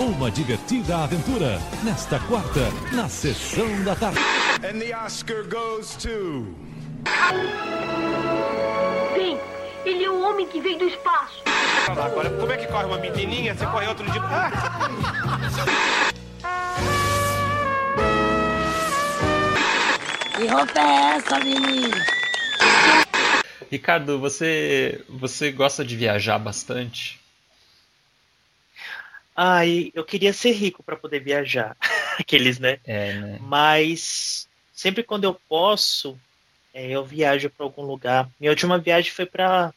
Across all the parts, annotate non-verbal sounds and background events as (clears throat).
Uma divertida aventura nesta quarta, na sessão da tarde. And the Oscar goes to. Sim, ele é o homem que veio do espaço. Agora, como é que corre uma menininha? Você corre outro dia. Que roupa é essa, menino? Ricardo, você, você gosta de viajar bastante? Ai, eu queria ser rico para poder viajar. (laughs) Aqueles, né? É, né? Mas sempre quando eu posso, é, eu viajo para algum lugar. Minha última viagem foi para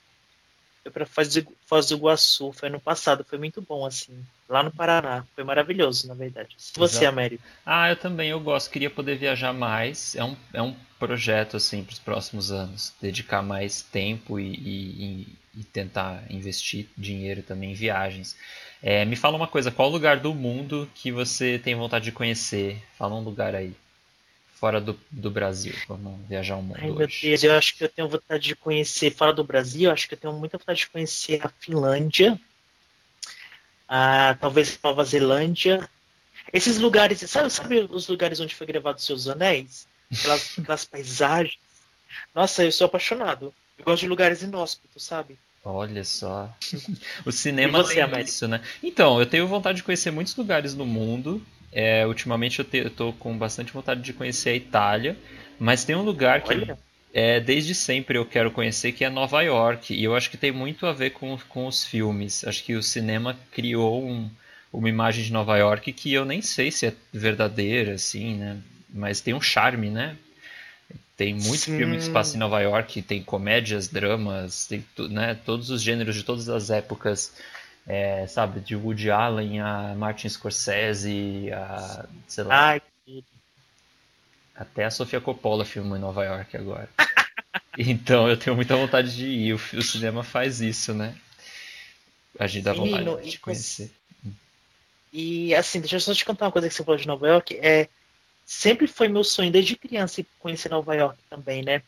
foi para Foz, do- Iguaçu, foi ano passado, foi muito bom assim, lá no Paraná, foi maravilhoso, na verdade. E Você. Américo? Ah, eu também, eu gosto. Queria poder viajar mais. É um, é um projeto, assim, para os próximos anos. Dedicar mais tempo e- e- e tentar investir dinheiro também em viagens. É, me fala uma coisa, qual lugar do mundo que você tem vontade de conhecer? Fala um lugar aí. Fora do, do Brasil. Vamos viajar o mundo Ai, meu hoje. Deus, eu acho que eu tenho vontade de conhecer, fora do Brasil, eu acho que eu tenho muita vontade de conhecer a Finlândia, a, talvez Nova Zelândia. Esses lugares, sabe, sabe os lugares onde foi gravado os Seus Anéis? Aquelas, (laughs) aquelas paisagens. Nossa, eu sou apaixonado. Eu gosto de lugares inóspitos, sabe? Olha só. (laughs) O cinema você, tem Américo? isso, né? Então, eu tenho vontade de conhecer muitos lugares no mundo. É, ultimamente eu, tô com bastante vontade de conhecer a Itália. Mas tem um lugar que Olha, é, desde sempre eu quero conhecer, que é Nova York. E eu acho que tem muito a ver com, com os filmes. Acho que o cinema criou um- uma imagem de Nova York que eu nem sei se é verdadeira, assim, né? Mas tem um charme, né? Tem muito Sim. filme que se passa em Nova York, tem comédias, dramas, tem né, todos os gêneros de todas as épocas, é, sabe? De Woody Allen a Martin Scorsese, a, sei lá, ai, até a Sofia Coppola filmou em Nova York agora. (laughs) então eu tenho muita vontade de ir. O, o cinema faz isso, né? A gente dá Menino, vontade e de conhecer. E assim, deixa eu só te contar uma coisa que você falou de Nova York. É, sempre foi meu sonho desde criança ir conhecer Nova York também, né?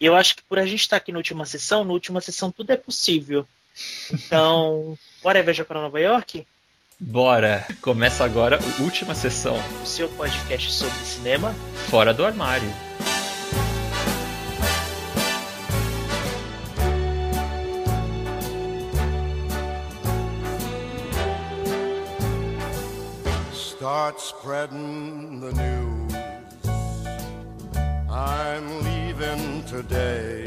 E eu acho que por a gente estar aqui na última sessão, na última sessão tudo é possível. Então, (laughs) bora viajar para Nova York? Bora! Começa agora a última sessão, O seu podcast sobre cinema. Fora do Armário. Start spreading the news. I'm leaving today.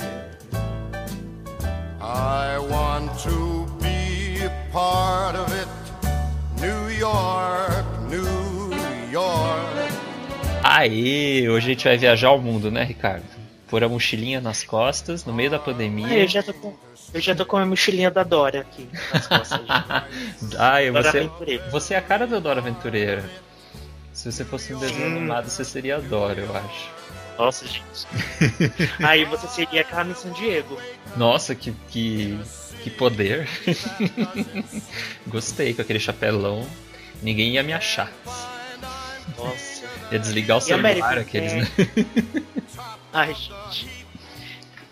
I want to be a part of it. New York, New York. Aê! Hoje a gente vai viajar ao mundo, né, Ricardo? Pôr a mochilinha nas costas, no meio da Ah, pandemia. eu já tô com, eu já tô com a mochilinha da Dora aqui nas costas. (laughs) Ai, Dora você, Aventureira. você é a cara da Dora Aventureira. Se você fosse um desenho animado, você seria a Dora, eu acho. Nossa, gente. (laughs) Aí você seria Carmen San Diego. Nossa, que, que, que poder. (laughs) Gostei com aquele chapelão. Ninguém ia me achar. Nossa. Ia desligar o celular, aqueles, né? (laughs) Ai, gente.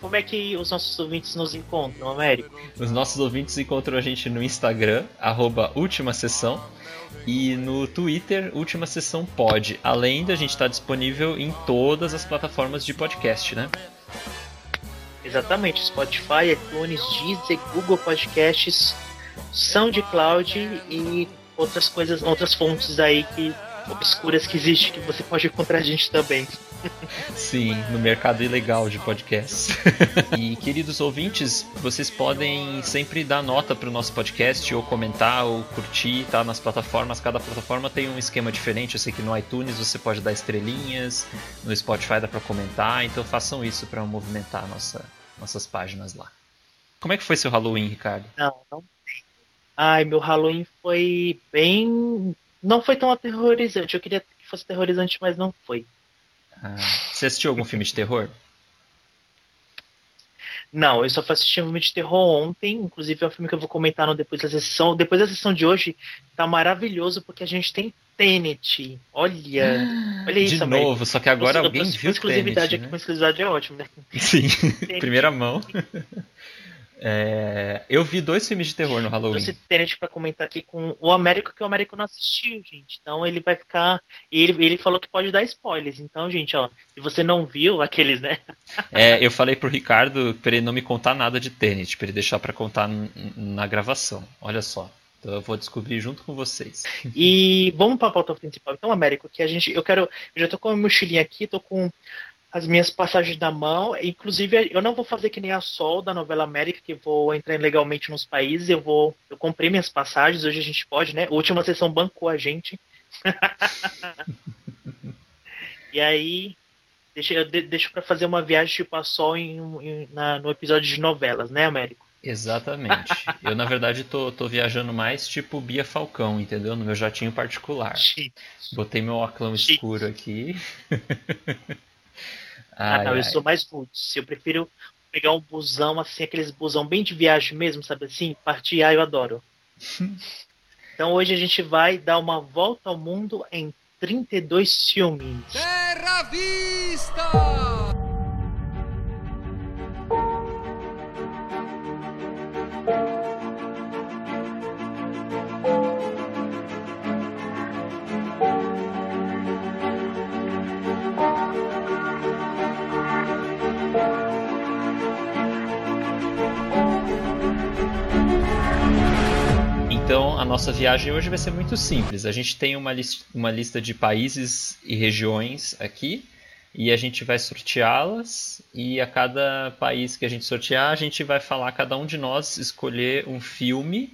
Como é que os nossos ouvintes nos encontram, Américo? Os nossos ouvintes encontram a gente no Instagram, arroba Última Sessão, e no Twitter, Última Sessão Pod. Além da gente estar disponível em todas as plataformas de podcast, né? Exatamente, Spotify, iTunes, Deezer, Google Podcasts, SoundCloud e outras coisas, outras fontes aí que obscuras que existe que você pode encontrar a gente também. Sim, no mercado ilegal de podcasts. e queridos ouvintes, vocês podem sempre dar nota para o nosso podcast, ou comentar, ou curtir, tá? Nas plataformas, cada plataforma tem um esquema diferente. Eu sei que no iTunes você pode dar estrelinhas, no Spotify dá para comentar, então façam isso para movimentar nossa, nossas páginas lá. Como é que foi seu Halloween, Ricardo? Não, não. Ai, meu Halloween foi bem. Não foi tão aterrorizante. Eu queria que fosse aterrorizante, mas não foi. Ah, você assistiu algum filme de terror? Não, eu só fui assistir um filme de terror ontem, inclusive é um filme que eu vou comentar no depois da sessão. Depois da sessão de hoje, tá maravilhoso porque a gente tem Tenet. Olha, (gasps) olha isso, de Américo. novo, só que agora Com- alguém viu exclusividade Tenet, aqui, né? com exclusividade é ótimo, né? Sim, (laughs) primeira mão. (laughs) É, eu vi dois filmes de terror no Halloween. Trouxe Tenet pra comentar aqui com o Américo, que o Américo não assistiu, gente. Então ele vai ficar. Ele, ele falou que pode dar spoilers. Então, gente, ó, se você não viu aqueles, né? É, eu falei pro Ricardo pra ele não me contar nada de Tenet, pra ele deixar pra contar na gravação. Olha só. Então eu vou descobrir junto com vocês. E vamos pra pauta principal. Então, Américo, que a gente. Eu quero. Eu já tô com a mochilinha aqui, tô com as minhas passagens na mão. Inclusive, eu não vou fazer que nem a Sol da novela América, que vou entrar legalmente nos países. Eu vou. Eu comprei minhas passagens, hoje a gente pode, né? A última sessão bancou a gente. (laughs) e aí. Deixa, eu de- deixo pra fazer uma viagem tipo a Sol em, em- na- no episódio de novelas, né, Américo? Exatamente. Eu, na verdade, tô, tô viajando mais tipo Bia Falcão, entendeu? No meu jatinho particular. Botei meu óculos escuro aqui. (laughs) Ah, Ai, não, eu ai. sou mais roots. Eu prefiro pegar um busão, assim, aqueles busão bem de viagem mesmo, sabe assim? Partir, ah, eu adoro. (laughs) então hoje a gente vai dar uma volta ao mundo em 32 filmes. Terra Vista! Então, a nossa viagem hoje vai ser muito simples. A gente tem uma, lis- uma lista de países e regiões aqui, e a gente vai sorteá-las, e a cada país que a gente sortear, a gente vai falar, cada um de nós escolher um filme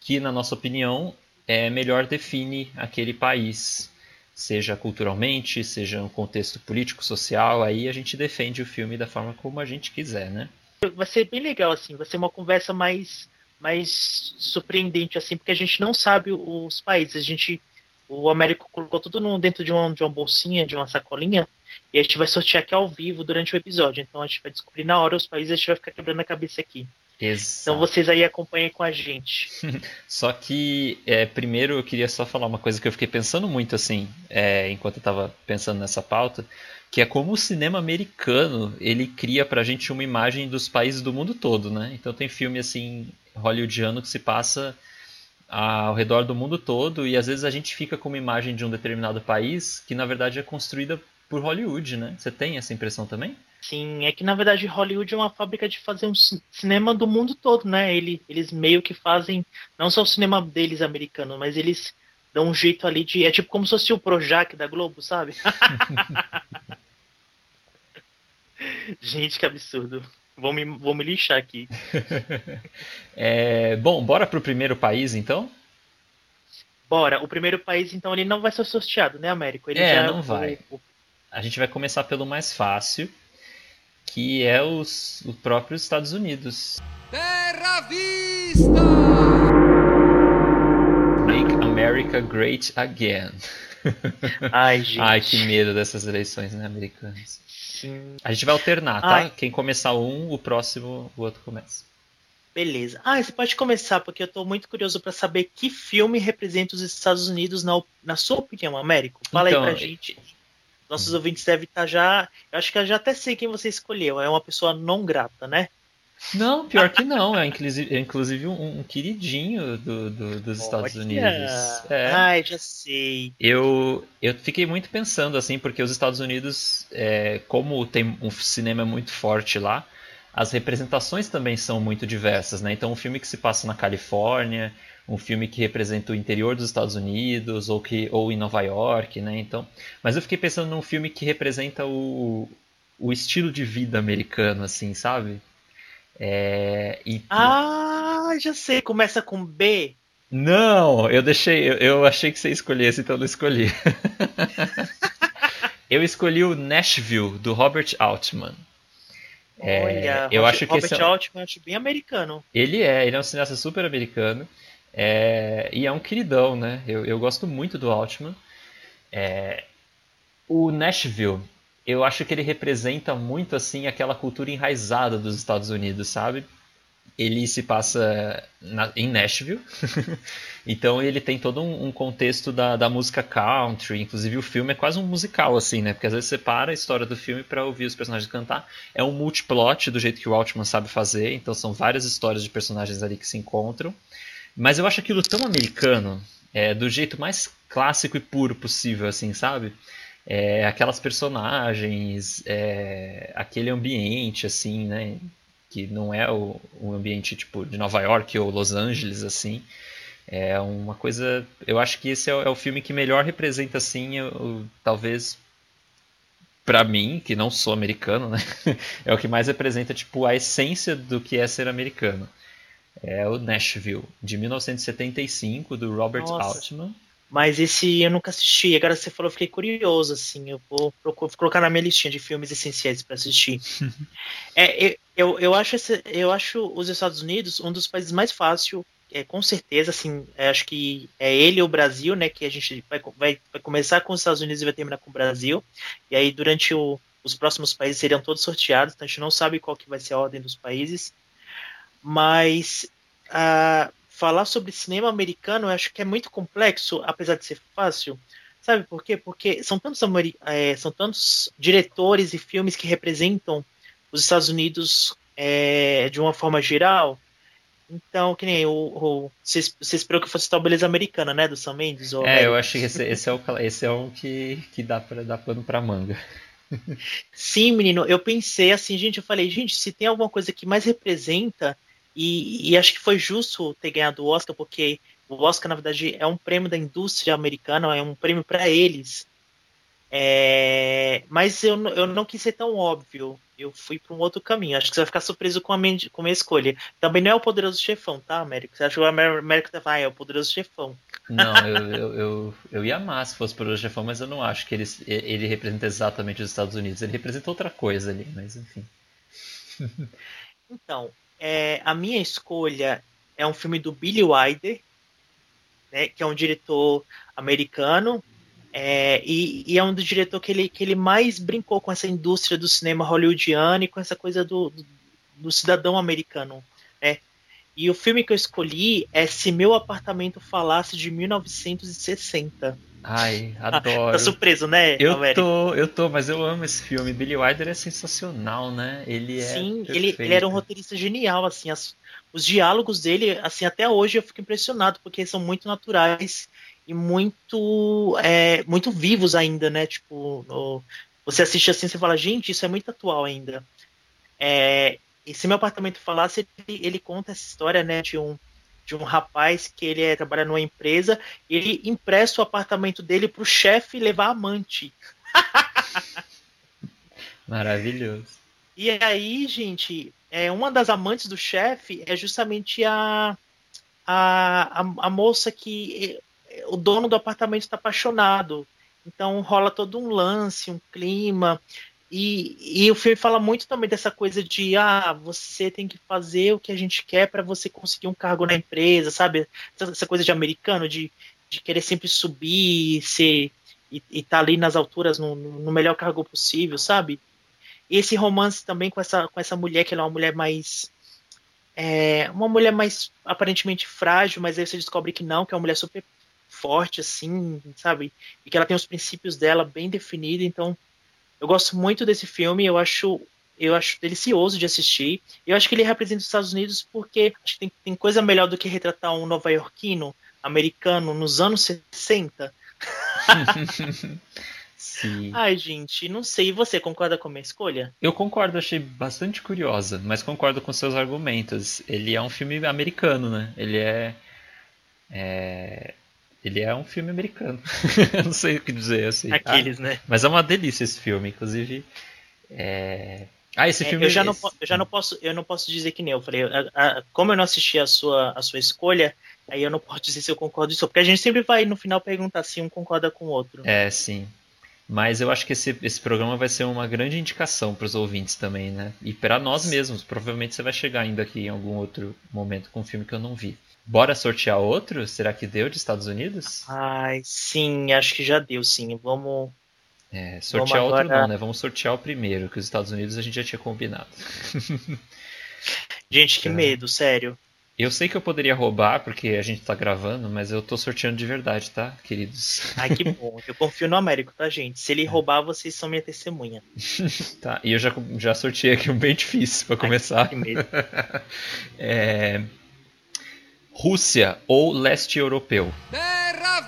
que, na nossa opinião, é, melhor define aquele país. Seja culturalmente, seja no contexto político, social, aí a gente defende o filme da forma como a gente quiser, né? Vai ser bem legal, assim, vai ser uma conversa mais, mais surpreendente, assim, porque a gente não sabe os países. A gente. O Américo colocou tudo dentro de uma, de uma bolsinha, de uma sacolinha, e a gente vai sortear aqui ao vivo durante o episódio. Então a gente vai descobrir na hora os países e a gente vai ficar quebrando a cabeça aqui. Exato. Então vocês aí acompanhem com a gente. (laughs) Só que, é, primeiro, eu queria só falar uma coisa que eu fiquei pensando muito, assim, é, enquanto eu estava pensando nessa pauta, que é como o cinema americano, ele cria pra gente uma imagem dos países do mundo todo, né? Então tem filme, assim, hollywoodiano que se passa ao redor do mundo todo, e às vezes a gente fica com uma imagem de um determinado país que, na verdade, é construída por Hollywood, né? Você tem essa impressão também? Sim, é que na verdade Hollywood é uma fábrica de fazer um ci- cinema do mundo todo, né? Ele, eles meio que fazem, não só o cinema deles americano, mas eles dão um jeito ali de. É tipo como se fosse o Projac da Globo, sabe? (laughs) (laughs) Gente, que absurdo. Vou me, vou me lixar aqui. (laughs) É, bom, bora pro primeiro país, então? Bora, o primeiro país, então, ele não vai ser sorteado, né, Américo? Ele É, já- não vai. o- o- A gente vai começar pelo mais fácil, que é os, os próprios Estados Unidos. Terra Vista! Make America Great Again. (laughs) Ai, gente. Ai, que medo dessas eleições né, americanas. Sim. A gente vai alternar, tá? Ai. Quem começar um, o próximo, o outro começa. Beleza. Ah, você pode começar, porque eu tô muito curioso pra saber que filme representa os Estados Unidos na, na sua opinião, Américo. Fala Então, aí pra gente. Nossos ouvintes devem estar já. Eu acho que eu já até sei quem você escolheu. É uma pessoa não grata, né? Não, pior que não. É inclusive, é inclusive um, um queridinho do- do- dos Estados Olha. Unidos. É. Ai, já sei. Eu, eu fiquei muito pensando assim, porque os Estados Unidos, é, como tem um cinema muito forte lá, as representações também são muito diversas, né? Então, um filme que se passa na Califórnia, um filme que representa o interior dos Estados Unidos ou que ou em Nova York, né? Então, mas eu fiquei pensando num filme que representa o, o estilo de vida americano, assim, sabe? É, e Ah, já sei. Começa com B. não, eu deixei. Eu, eu achei que você escolhesse, então eu não escolhi. (laughs) eu escolhi o Nashville, do Robert Altman. É, Olha, eu Robert- acho que Robert esse é- Altman acho bem americano. Ele é, ele é um cineasta super americano. é, e é um queridão, né? Eu, eu gosto muito do Altman. É, o Nashville, eu acho que ele representa muito assim aquela cultura enraizada dos Estados Unidos, sabe? ele se passa na, em Nashville. (laughs) então ele tem todo um, um contexto da, da, música country. Inclusive o filme é quase um musical, assim, né? Porque às vezes você para a história do filme para ouvir os personagens cantar. É um multiplot do jeito que o Altman sabe fazer. Então são várias histórias de personagens ali que se encontram. Mas eu acho aquilo tão americano, é, do jeito mais clássico e puro possível, assim, sabe? É, aquelas personagens, é, aquele ambiente, assim, né? que não é o, o ambiente tipo de Nova York ou Los Angeles assim é uma coisa eu acho que esse é o, é o filme que melhor representa assim o, talvez para mim que não sou americano né (laughs) é o que mais representa tipo a essência do que é ser americano é o Nashville de 1975 do Robert Nossa. Altman mas esse eu nunca assisti. Agora você falou, eu fiquei curioso, assim. Eu vou, vou colocar na minha listinha de filmes essenciais para assistir. (laughs) é, eu, eu, acho esse, eu acho os Estados Unidos um dos países mais fácil, é, com certeza, assim. É, acho que é ele o Brasil, né? Que a gente vai, vai, vai começar com os Estados Unidos e vai terminar com o Brasil. E aí, durante o, os próximos países seriam todos sorteados. Então a gente não sabe qual que vai ser a ordem dos países. Mas. Uh, falar sobre cinema americano eu acho que é muito complexo, apesar de ser fácil. Sabe por quê? Porque são tantos, é, são tantos diretores e filmes que representam os Estados Unidos é, de uma forma geral. Então, que nem o. o vocês, vocês esperou que fosse tal beleza americana, né? Do Sam Mendes? é, American. eu acho que esse, esse, é, o, esse é um que, que dá, pra, dar pano pra manga. Sim, menino, eu pensei assim, gente, eu falei, gente, se tem alguma coisa que mais representa e, e, acho que foi justo ter ganhado o Oscar, porque o Oscar, na verdade, é um prêmio da indústria americana, é um prêmio para eles. É, mas eu, eu não quis ser tão óbvio. Eu fui para um outro caminho. Acho que você vai ficar surpreso com a, minha, com a minha escolha. Também não é o Poderoso Chefão, tá, Américo? Você acha que o Américo tá ah, é o Poderoso Chefão. Não, eu, eu, eu, eu, ia amar se fosse o Poderoso Chefão, mas eu não acho que ele, ele representa exatamente os Estados Unidos. Ele representa outra coisa ali, mas enfim. Então, é, a minha escolha é um filme do Billy Wilder, né, que é um diretor americano, é, e, e, é um do diretor que ele, que ele mais brincou com essa indústria do cinema hollywoodiano e com essa coisa do, do, do cidadão americano. Né? E o filme que eu escolhi é Se Meu Apartamento Falasse, de 1960. Ai, (laughs) adoro. tá surpreso, né? Eu tô, eu tô, mas eu amo esse filme. Billy Wilder é sensacional, né? Ele é. Sim, ele, ele, era um roteirista genial, assim. As, os diálogos dele, assim, até hoje eu fico impressionado, porque são muito naturais e muito, é, muito vivos ainda, né? Tipo, no, você assiste assim e fala, gente, isso é muito atual ainda. É, e se meu apartamento falasse, ele, ele conta essa história, né, de um de um rapaz que ele é, trabalha numa empresa e ele empresta o apartamento dele para o chefe levar amante. (laughs) Maravilhoso. E aí, gente, é, uma das amantes do chefe é justamente a, a, a, a moça que é, o dono do apartamento está apaixonado. Então rola todo um lance, um clima. E, e o filme fala muito também dessa coisa de ah, você tem que fazer o que a gente quer para você conseguir um cargo na empresa, sabe? Essa coisa de americano, de, de querer sempre subir ser, e estar tá ali nas alturas no, no, melhor cargo possível, sabe? E esse romance também com essa, com essa mulher, que ela é uma mulher mais. É, uma mulher mais aparentemente frágil, mas aí você descobre que não, que é uma mulher super forte, assim, sabe? E que ela tem os princípios dela bem definidos, então eu gosto muito desse filme, eu acho eu acho delicioso de assistir. Eu acho que ele representa os Estados Unidos porque acho que tem, tem coisa melhor do que retratar um nova-iorquino americano nos anos 60. (laughs) Sim. Ai, gente, não sei. E você concorda com a minha escolha? Eu concordo, achei bastante curiosa, mas concordo com seus argumentos. Ele é um filme americano, né? Ele é. é ele é um filme americano. (laughs) eu não sei o que dizer assim. Aqueles, ah, né? Mas é uma delícia esse filme, inclusive. É... Ah, esse é, filme. Eu já, não, eu já não posso, eu não posso dizer que nem eu falei. A, a, como eu não assisti a sua, a sua escolha, aí eu não posso dizer se eu concordo isso, porque a gente sempre vai no final perguntar se um concorda com o outro. É, sim. Mas eu acho que esse, esse programa vai ser uma grande indicação para os ouvintes também, né? E para nós mesmos. Provavelmente você vai chegar ainda aqui em algum outro momento com um filme que eu não vi. Bora sortear outro? Será que deu de Estados Unidos? Ai, sim, acho que já deu, sim. Vamos. É, sortear Vamos outro agora... não, né? Vamos sortear o primeiro, que os Estados Unidos a gente já tinha combinado. (laughs) Gente, que Tá. medo, sério. Eu sei que eu poderia roubar, porque a gente tá gravando, mas eu tô sorteando de verdade, tá, queridos? Ai, que (laughs) bom. Eu confio no Américo, tá, gente? Se ele roubar, vocês são minha testemunha. (laughs) Tá, e eu já, já sorteei aqui um bem difícil pra começar. Que medo. É... Rússia ou leste europeu? A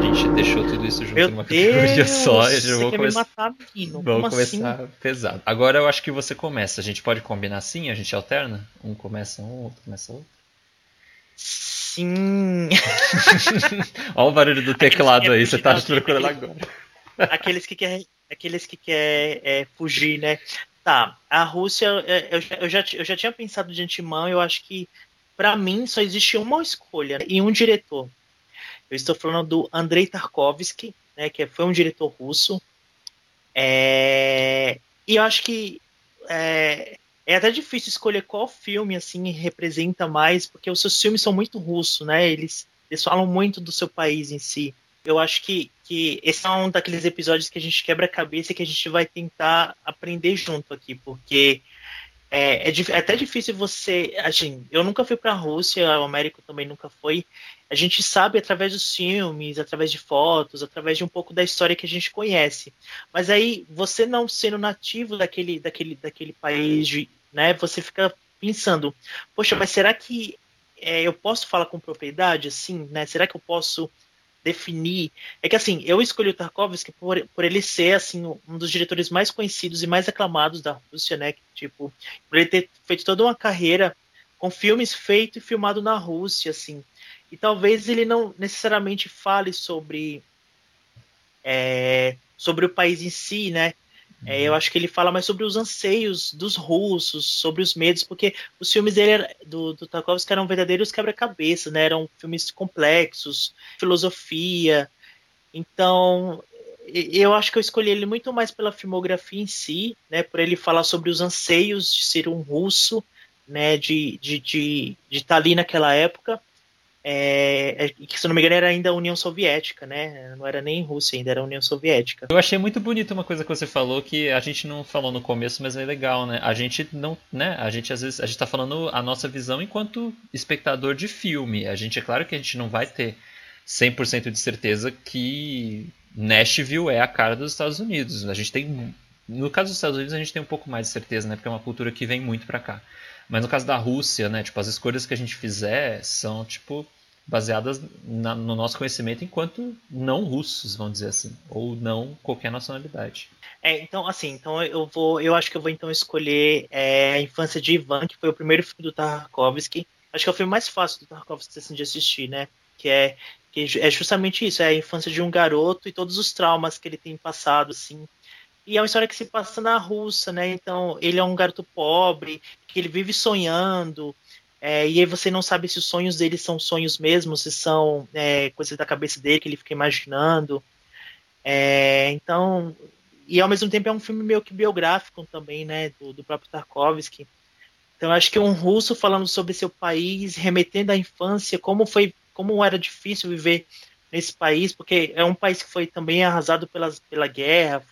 gente deixou tudo isso junto Meu numa categoria (laughs) só. Eu já vou começar. me matar? Vamos Como começar assim? pesado. Agora eu acho que você começa. A gente pode combinar assim? A gente alterna? Um começa um, outro começa outro. Sim. Olha o barulho do (laughs) teclado aí, você tá procurando agora. aqueles que quer, aqueles que quer é, fugir, né? Tá, a Rússia, é, eu, já- eu, já, eu já tinha pensado de antemão, eu acho que pra mim só existe uma escolha né, e um diretor. Eu estou falando do Andrei Tarkovsky, né, que foi um diretor russo. É, e eu acho que é, é até difícil escolher qual filme assim representa mais, porque os seus filmes são muito russos, né? Eles, eles falam muito do seu país em si. Eu acho que, que esse é um daqueles episódios que a gente quebra a cabeça e que a gente vai tentar aprender junto aqui, porque é, é, é até difícil você. Assim, eu nunca fui para a Rússia, o Américo também nunca foi. A gente sabe através dos filmes, através de fotos, através de um pouco da história que a gente conhece. Mas aí, você não sendo nativo daquele, daquele, daquele país, né? Você fica pensando, poxa, mas será que é, eu posso falar com propriedade, assim, né? Será que eu posso definir? É que assim, eu escolhi o Tarkovsky por, por ele ser assim um dos diretores mais conhecidos e mais aclamados da Rússia, né? Tipo, por ele ter feito toda uma carreira com filmes feito e filmado na Rússia, assim. E talvez ele não necessariamente fale sobre é, sobre o país em si, né? É, eu acho que ele fala mais sobre os anseios dos russos, sobre os medos, porque os filmes dele do, do Tarkovsky eram verdadeiros quebra-cabeça, né? Eram filmes complexos, filosofia. Então, eu acho que eu escolhi ele muito mais pela filmografia em si, né? Por ele falar sobre os anseios de ser um russo, né? De de de de estar ali naquela época. É, é, que se não me engano era ainda a União Soviética, né? Não era nem Rússia ainda, era a União Soviética. Eu achei muito bonito uma coisa que você falou que a gente não falou no começo, mas é legal, né? A gente não, né? A gente às vezes a gente tá falando a nossa visão enquanto espectador de filme. A gente é claro que a gente não vai ter 100% de certeza que Nashville é a cara dos Estados Unidos. A gente tem no caso dos Estados Unidos a gente tem um pouco mais de certeza, né? Porque é uma cultura que vem muito pra cá. Mas no caso da Rússia, né? Tipo, as escolhas que a gente fizer são, tipo, baseadas na- no nosso conhecimento enquanto não russos, vamos dizer assim. Ou não qualquer nacionalidade. É, então, assim, então eu vou, eu acho que eu vou então escolher é, a Infância de Ivan, que foi o primeiro filme do Tarkovsky. Acho que é o filme mais fácil do Tarkovsky assim, de assistir, né? Que é, que é justamente isso, é a infância de um garoto e todos os traumas que ele tem passado, assim. E é uma história que se passa na Rússia, né? Então, ele é um garoto pobre, que ele vive sonhando, é, e aí você não sabe se os sonhos dele são sonhos mesmo, se são é, coisas da cabeça dele que ele fica imaginando. É, então, e ao mesmo tempo é um filme meio que biográfico também, né, do, do próprio Tarkovsky. Então, acho que um russo falando sobre seu país, remetendo à infância, como foi, como era difícil viver nesse país, porque é um país que foi também arrasado pelas, pela guerra.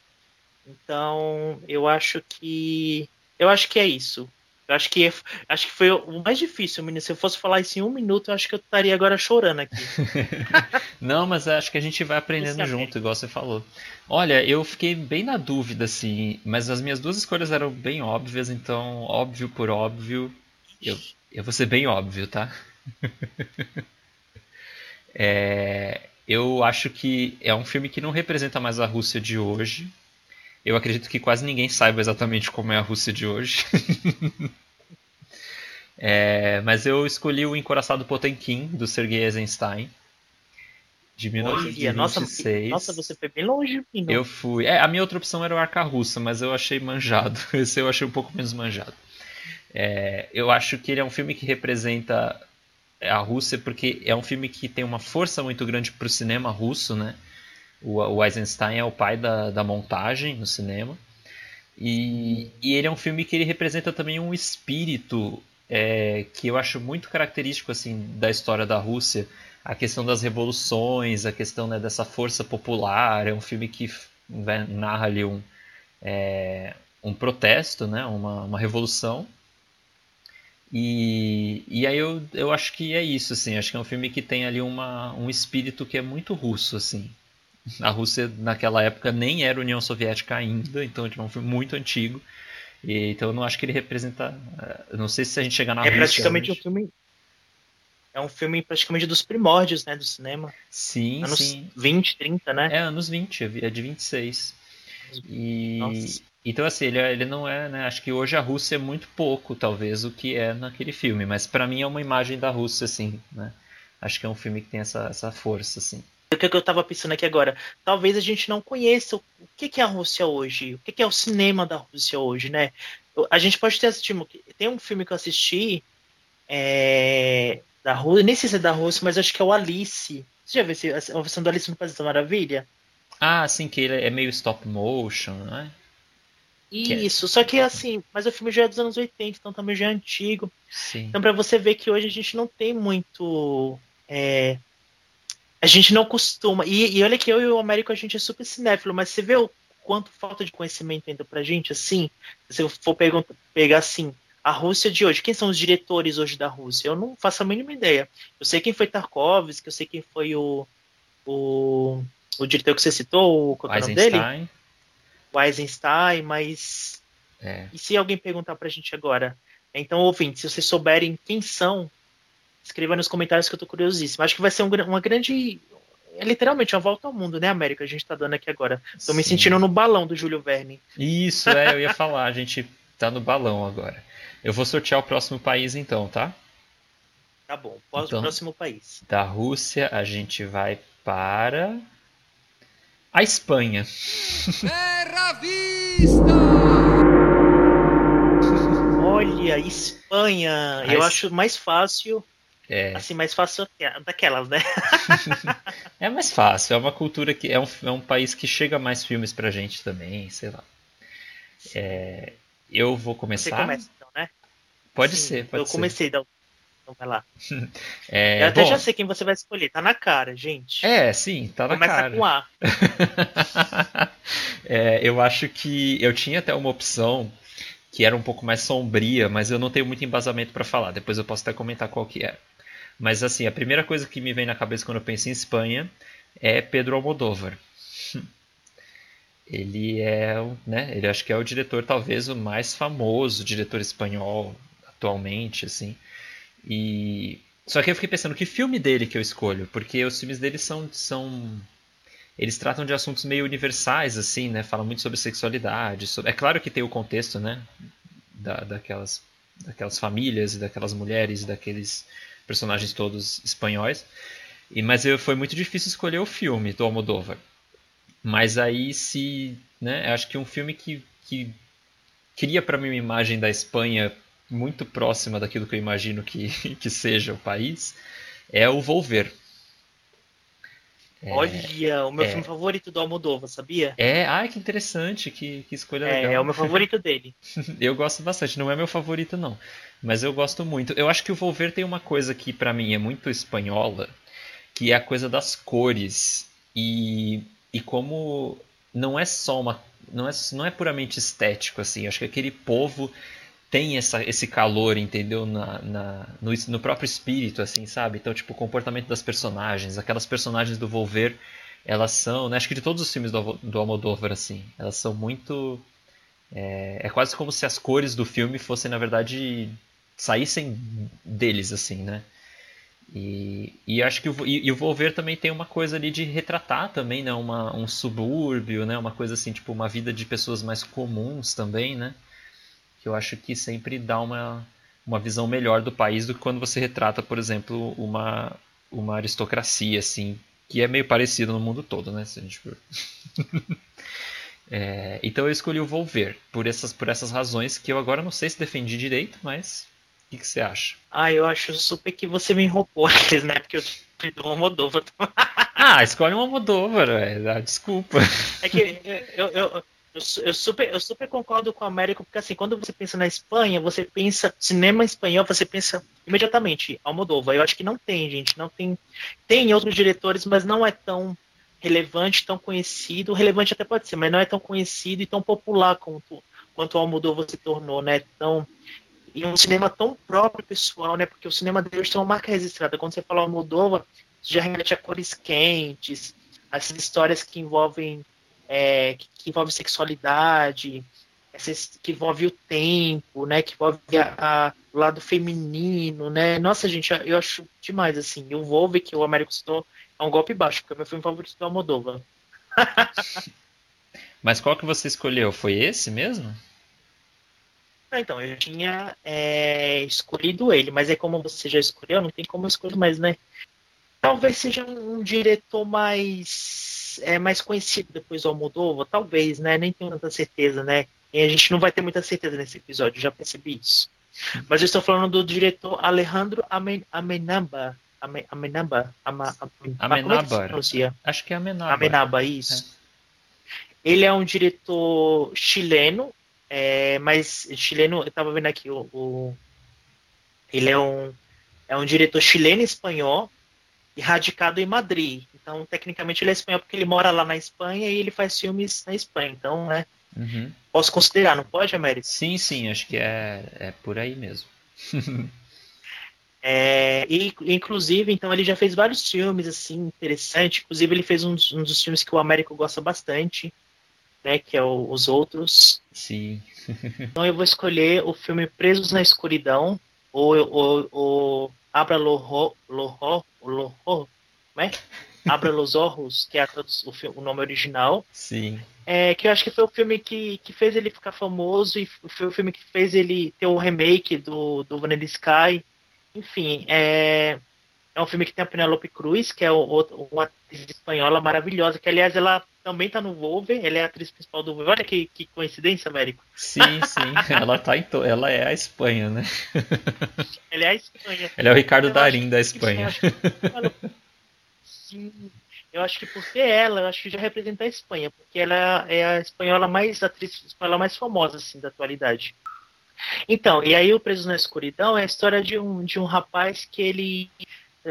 Então, eu acho que eu acho que é isso. Eu acho que acho que foi o mais difícil, menino. Se eu fosse falar isso em um minuto, eu acho que eu estaria agora chorando aqui. (laughs) Não, mas acho que a gente vai aprendendo junto, igual você falou. Olha, eu fiquei bem na dúvida, assim, mas as minhas duas escolhas eram bem óbvias, então, óbvio por óbvio, eu, eu vou ser bem óbvio, tá? (laughs) É, eu acho que é um filme que não representa mais a Rússia de hoje. Eu acredito que quase ninguém saiba exatamente como é a Rússia de hoje. (laughs) É, mas eu escolhi o Encoraçado Potemkin, do Sergei Eisenstein, de Olha, nossa, 1926. nossa, você foi bem longe, menino. Eu fui. É, a minha outra opção era o Arca Russa, mas eu achei manjado. (laughs) Esse eu achei um pouco menos manjado. É, eu acho que ele é um filme que representa a Rússia porque é um filme que tem uma força muito grande para o cinema russo, né? O, o Eisenstein é o pai da, da montagem no cinema. E, e ele é um filme que ele representa também um espírito é, que eu acho muito característico assim da história da Rússia. A questão das revoluções, a questão né, dessa força popular. É um filme que né, narra ali um, é, um protesto, né? Uma, uma revolução. E, e aí eu, eu acho que é isso, assim. Acho que é um filme que tem ali uma, um espírito que é muito russo, assim. A Rússia naquela época nem era União Soviética ainda, então é um filme muito antigo. E, então eu não acho que ele representa. eh, Não sei se a gente chegar na É Rússia praticamente um filme. É um filme praticamente dos primórdios, né, do cinema. Sim, Anos sim. 20, 30, né? É, anos 20, é de 26. E. Nossa. Então, assim, ele, ele não é, né? Acho que hoje a Rússia é muito pouco, talvez, o que é naquele filme. Mas pra mim é uma imagem da Rússia, assim, né? Acho que é um filme que tem essa, essa força, assim. O que, que eu tava pensando aqui agora? Talvez a gente não conheça o, que, que é a Rússia hoje, o que, que é o cinema da Rússia hoje, né? A gente pode ter assistido. Tem um filme que eu assisti é, da Rússia, nem sei se é da Rússia, mas acho que é o Alice. Você já viu esse- a versão do Alice no País da Maravilha? Ah, assim, que ele é meio stop motion, né? Que é- Isso, só que assim, mas o filme já é dos anos 80, então também já é antigo. Sim. Então, pra você ver que hoje a gente não tem muito. é, a gente não costuma. E, e olha que eu e o Américo a gente é super cinéfilo, mas você vê o quanto falta de conhecimento ainda pra gente, assim. Se eu for pegar assim, a Rússia de hoje, quem são os diretores hoje da Rússia? Eu não faço a mínima ideia. Eu sei quem foi Tarkovsky, eu sei quem foi o. o o diretor que você citou, qual é o nome dele? Eisenstein. O Eisenstein, mas É. e se alguém perguntar pra gente agora? Então, ouvinte, se vocês souberem quem são, escreva nos comentários que eu tô curiosíssimo. Acho que vai ser um uma grande. É literalmente uma volta ao mundo, né, América? A gente tá dando aqui agora. Tô me Sim. sentindo no balão do Júlio Verne. Isso, é, eu ia (laughs) falar, a gente tá no balão agora. Eu vou sortear o próximo país então, tá? Tá bom. Pós- Então. Próximo país. Da Rússia a gente vai para a Espanha. Olha, Espanha. Ah, eu es- acho mais fácil. É, Assim, mais fácil daquelas, né? (laughs) é mais fácil, é uma cultura que é um, é um país que chega mais filmes pra gente também, sei lá. É, eu vou Você começar. começa, então, né? Pode Sim, ser, pode Eu ser. comecei, então. Então vai lá. (laughs) É, eu até bom, já sei quem você vai escolher. Tá na cara, gente. É, sim, tá na Começa cara. com A. (laughs) É, eu acho que eu tinha até uma opção que era um pouco mais sombria, mas eu não tenho muito embasamento para falar. Depois eu posso até comentar qual que é. Mas assim, a primeira coisa que me vem na cabeça quando eu penso em Espanha é Pedro Almodóvar. Ele é, né? Ele acho que é o diretor talvez o mais famoso diretor espanhol atualmente, assim. E só que eu fiquei pensando que filme dele que eu escolho, porque os filmes dele são são eles tratam de assuntos meio universais, assim, né? Falam muito sobre sexualidade. sobre- É claro que tem o contexto, né? Da, daquelas, daquelas famílias, e daquelas mulheres, e daqueles personagens todos espanhóis. E, mas eu, foi muito difícil escolher o filme do Almodóvar. Mas aí se, né? Acho que um filme que, que cria para mim uma imagem da Espanha muito próxima daquilo que eu imagino que, (laughs) que seja o país é o Volver. Olha, o meu é. filme favorito do Almodóvar, sabia? É, ai que interessante, que, que escolha É, legal. é o meu favorito dele. (laughs) Eu gosto bastante, não é meu favorito não, mas eu gosto muito. Eu acho que o Volver tem uma coisa que pra mim é muito espanhola, que é a coisa das cores e, e como não é só uma não é, não é puramente estético assim. Eu acho que aquele povo tem essa, esse calor, entendeu? Na, na, no, no próprio espírito, assim, sabe? Então, tipo, o comportamento das personagens, aquelas personagens do Volver, elas são, né? Acho que de todos os filmes do, do Almodóvar, assim, elas são muito é, é quase como se as cores do filme fossem, na verdade, saíssem deles, assim, né? E, e acho que o, e, e o Volver também tem uma coisa ali de retratar também, né? Uma, um subúrbio, né? Uma coisa assim, tipo, uma vida de pessoas mais comuns também, né? Que eu acho que sempre dá uma, uma visão melhor do país do que quando você retrata, por exemplo, uma, uma aristocracia, assim, que é meio parecido no mundo todo, né? Se a gente for... (laughs) É, então eu escolhi o Volver, por essas, por essas razões que eu agora não sei se defendi direito, mas o que, você acha? Ah, eu acho super que você me roubou aqueles, né? Porque eu fui do Almodóvar. (laughs) Ah, escolhe uma Almodóvar, velho. Ah, desculpa. É que eu, eu, eu, eu super, eu super concordo com o Américo, porque assim, quando você pensa na Espanha, você pensa cinema espanhol, você pensa imediatamente Almodóvar. Eu acho que não tem, gente, não tem. Tem outros diretores, mas não é tão relevante, tão conhecido. Relevante até pode ser, mas não é tão conhecido e tão popular quanto, quanto o Almodóvar se tornou, né? Tão, e um cinema tão próprio, pessoal, né? Porque o cinema deles tem uma marca registrada. Quando você fala Almodóvar, já remete a cores quentes, essas histórias que envolvem é, que, que envolvem sexualidade, essas, que envolve o tempo, né? Que envolve a, a, o lado feminino, né? Nossa, gente, eu acho demais, assim. E o Volve, que o Américo citou, é um golpe baixo, porque é meu filme favorito do Almodóvar. (laughs) Mas qual que você escolheu? Foi esse mesmo? Ah, então, eu tinha é, escolhido ele, mas é como você já escolheu, não tem como eu escolher mais, né? Talvez seja um, um diretor mais é, mais conhecido depois do Almodóvar, talvez, né? Nem tenho tanta certeza, né? E a gente não vai ter muita certeza nesse episódio, já percebi isso. Mas eu estou falando do diretor Alejandro Amenamba. Amenamba? Ama, Amenábar. É Acho que é Amenábar. Amenábar, isso. É. Ele é um diretor chileno, é, mas chileno, eu estava vendo aqui, o, o, ele é um, é um diretor chileno espanhol e radicado em Madrid. Então, tecnicamente, ele é espanhol porque ele mora lá na Espanha e ele faz filmes na Espanha. Então, né? Uhum. Posso considerar, não pode, Américo? Sim, sim, acho que é, é por aí mesmo. (laughs) é, e, inclusive, então, ele já fez vários filmes, assim, interessantes. Inclusive, ele fez um, um dos filmes que o Américo gosta bastante, né? Que é o, Os Outros. Sim. (laughs) então, eu vou escolher o filme Presos na Escuridão, ou, ou, ou Abra Loho, Loho, Loho, como é? Abra los Ojos, que é o, o nome original. Sim. É, que eu acho que foi o filme que, que fez ele ficar famoso e foi o filme que fez ele ter o remake do, do Vanilla Sky. Enfim, é, é um filme que tem a Penelope Cruz, que é uma atriz espanhola maravilhosa, que aliás ela também tá no Volver, ela é a atriz principal do Volver. Olha que, que coincidência, Américo. Sim, sim, (laughs) ela tá em to... ela é a Espanha, né? (laughs) Ela é a Espanha. Ela é o Ricardo Darim da Espanha. Sim, eu acho que por ser ela, eu acho que já representa a Espanha, porque ela é a espanhola mais, a atriz espanhola mais famosa, assim, da atualidade. Então, e aí o Preso na Escuridão é a história de um, de um rapaz que ele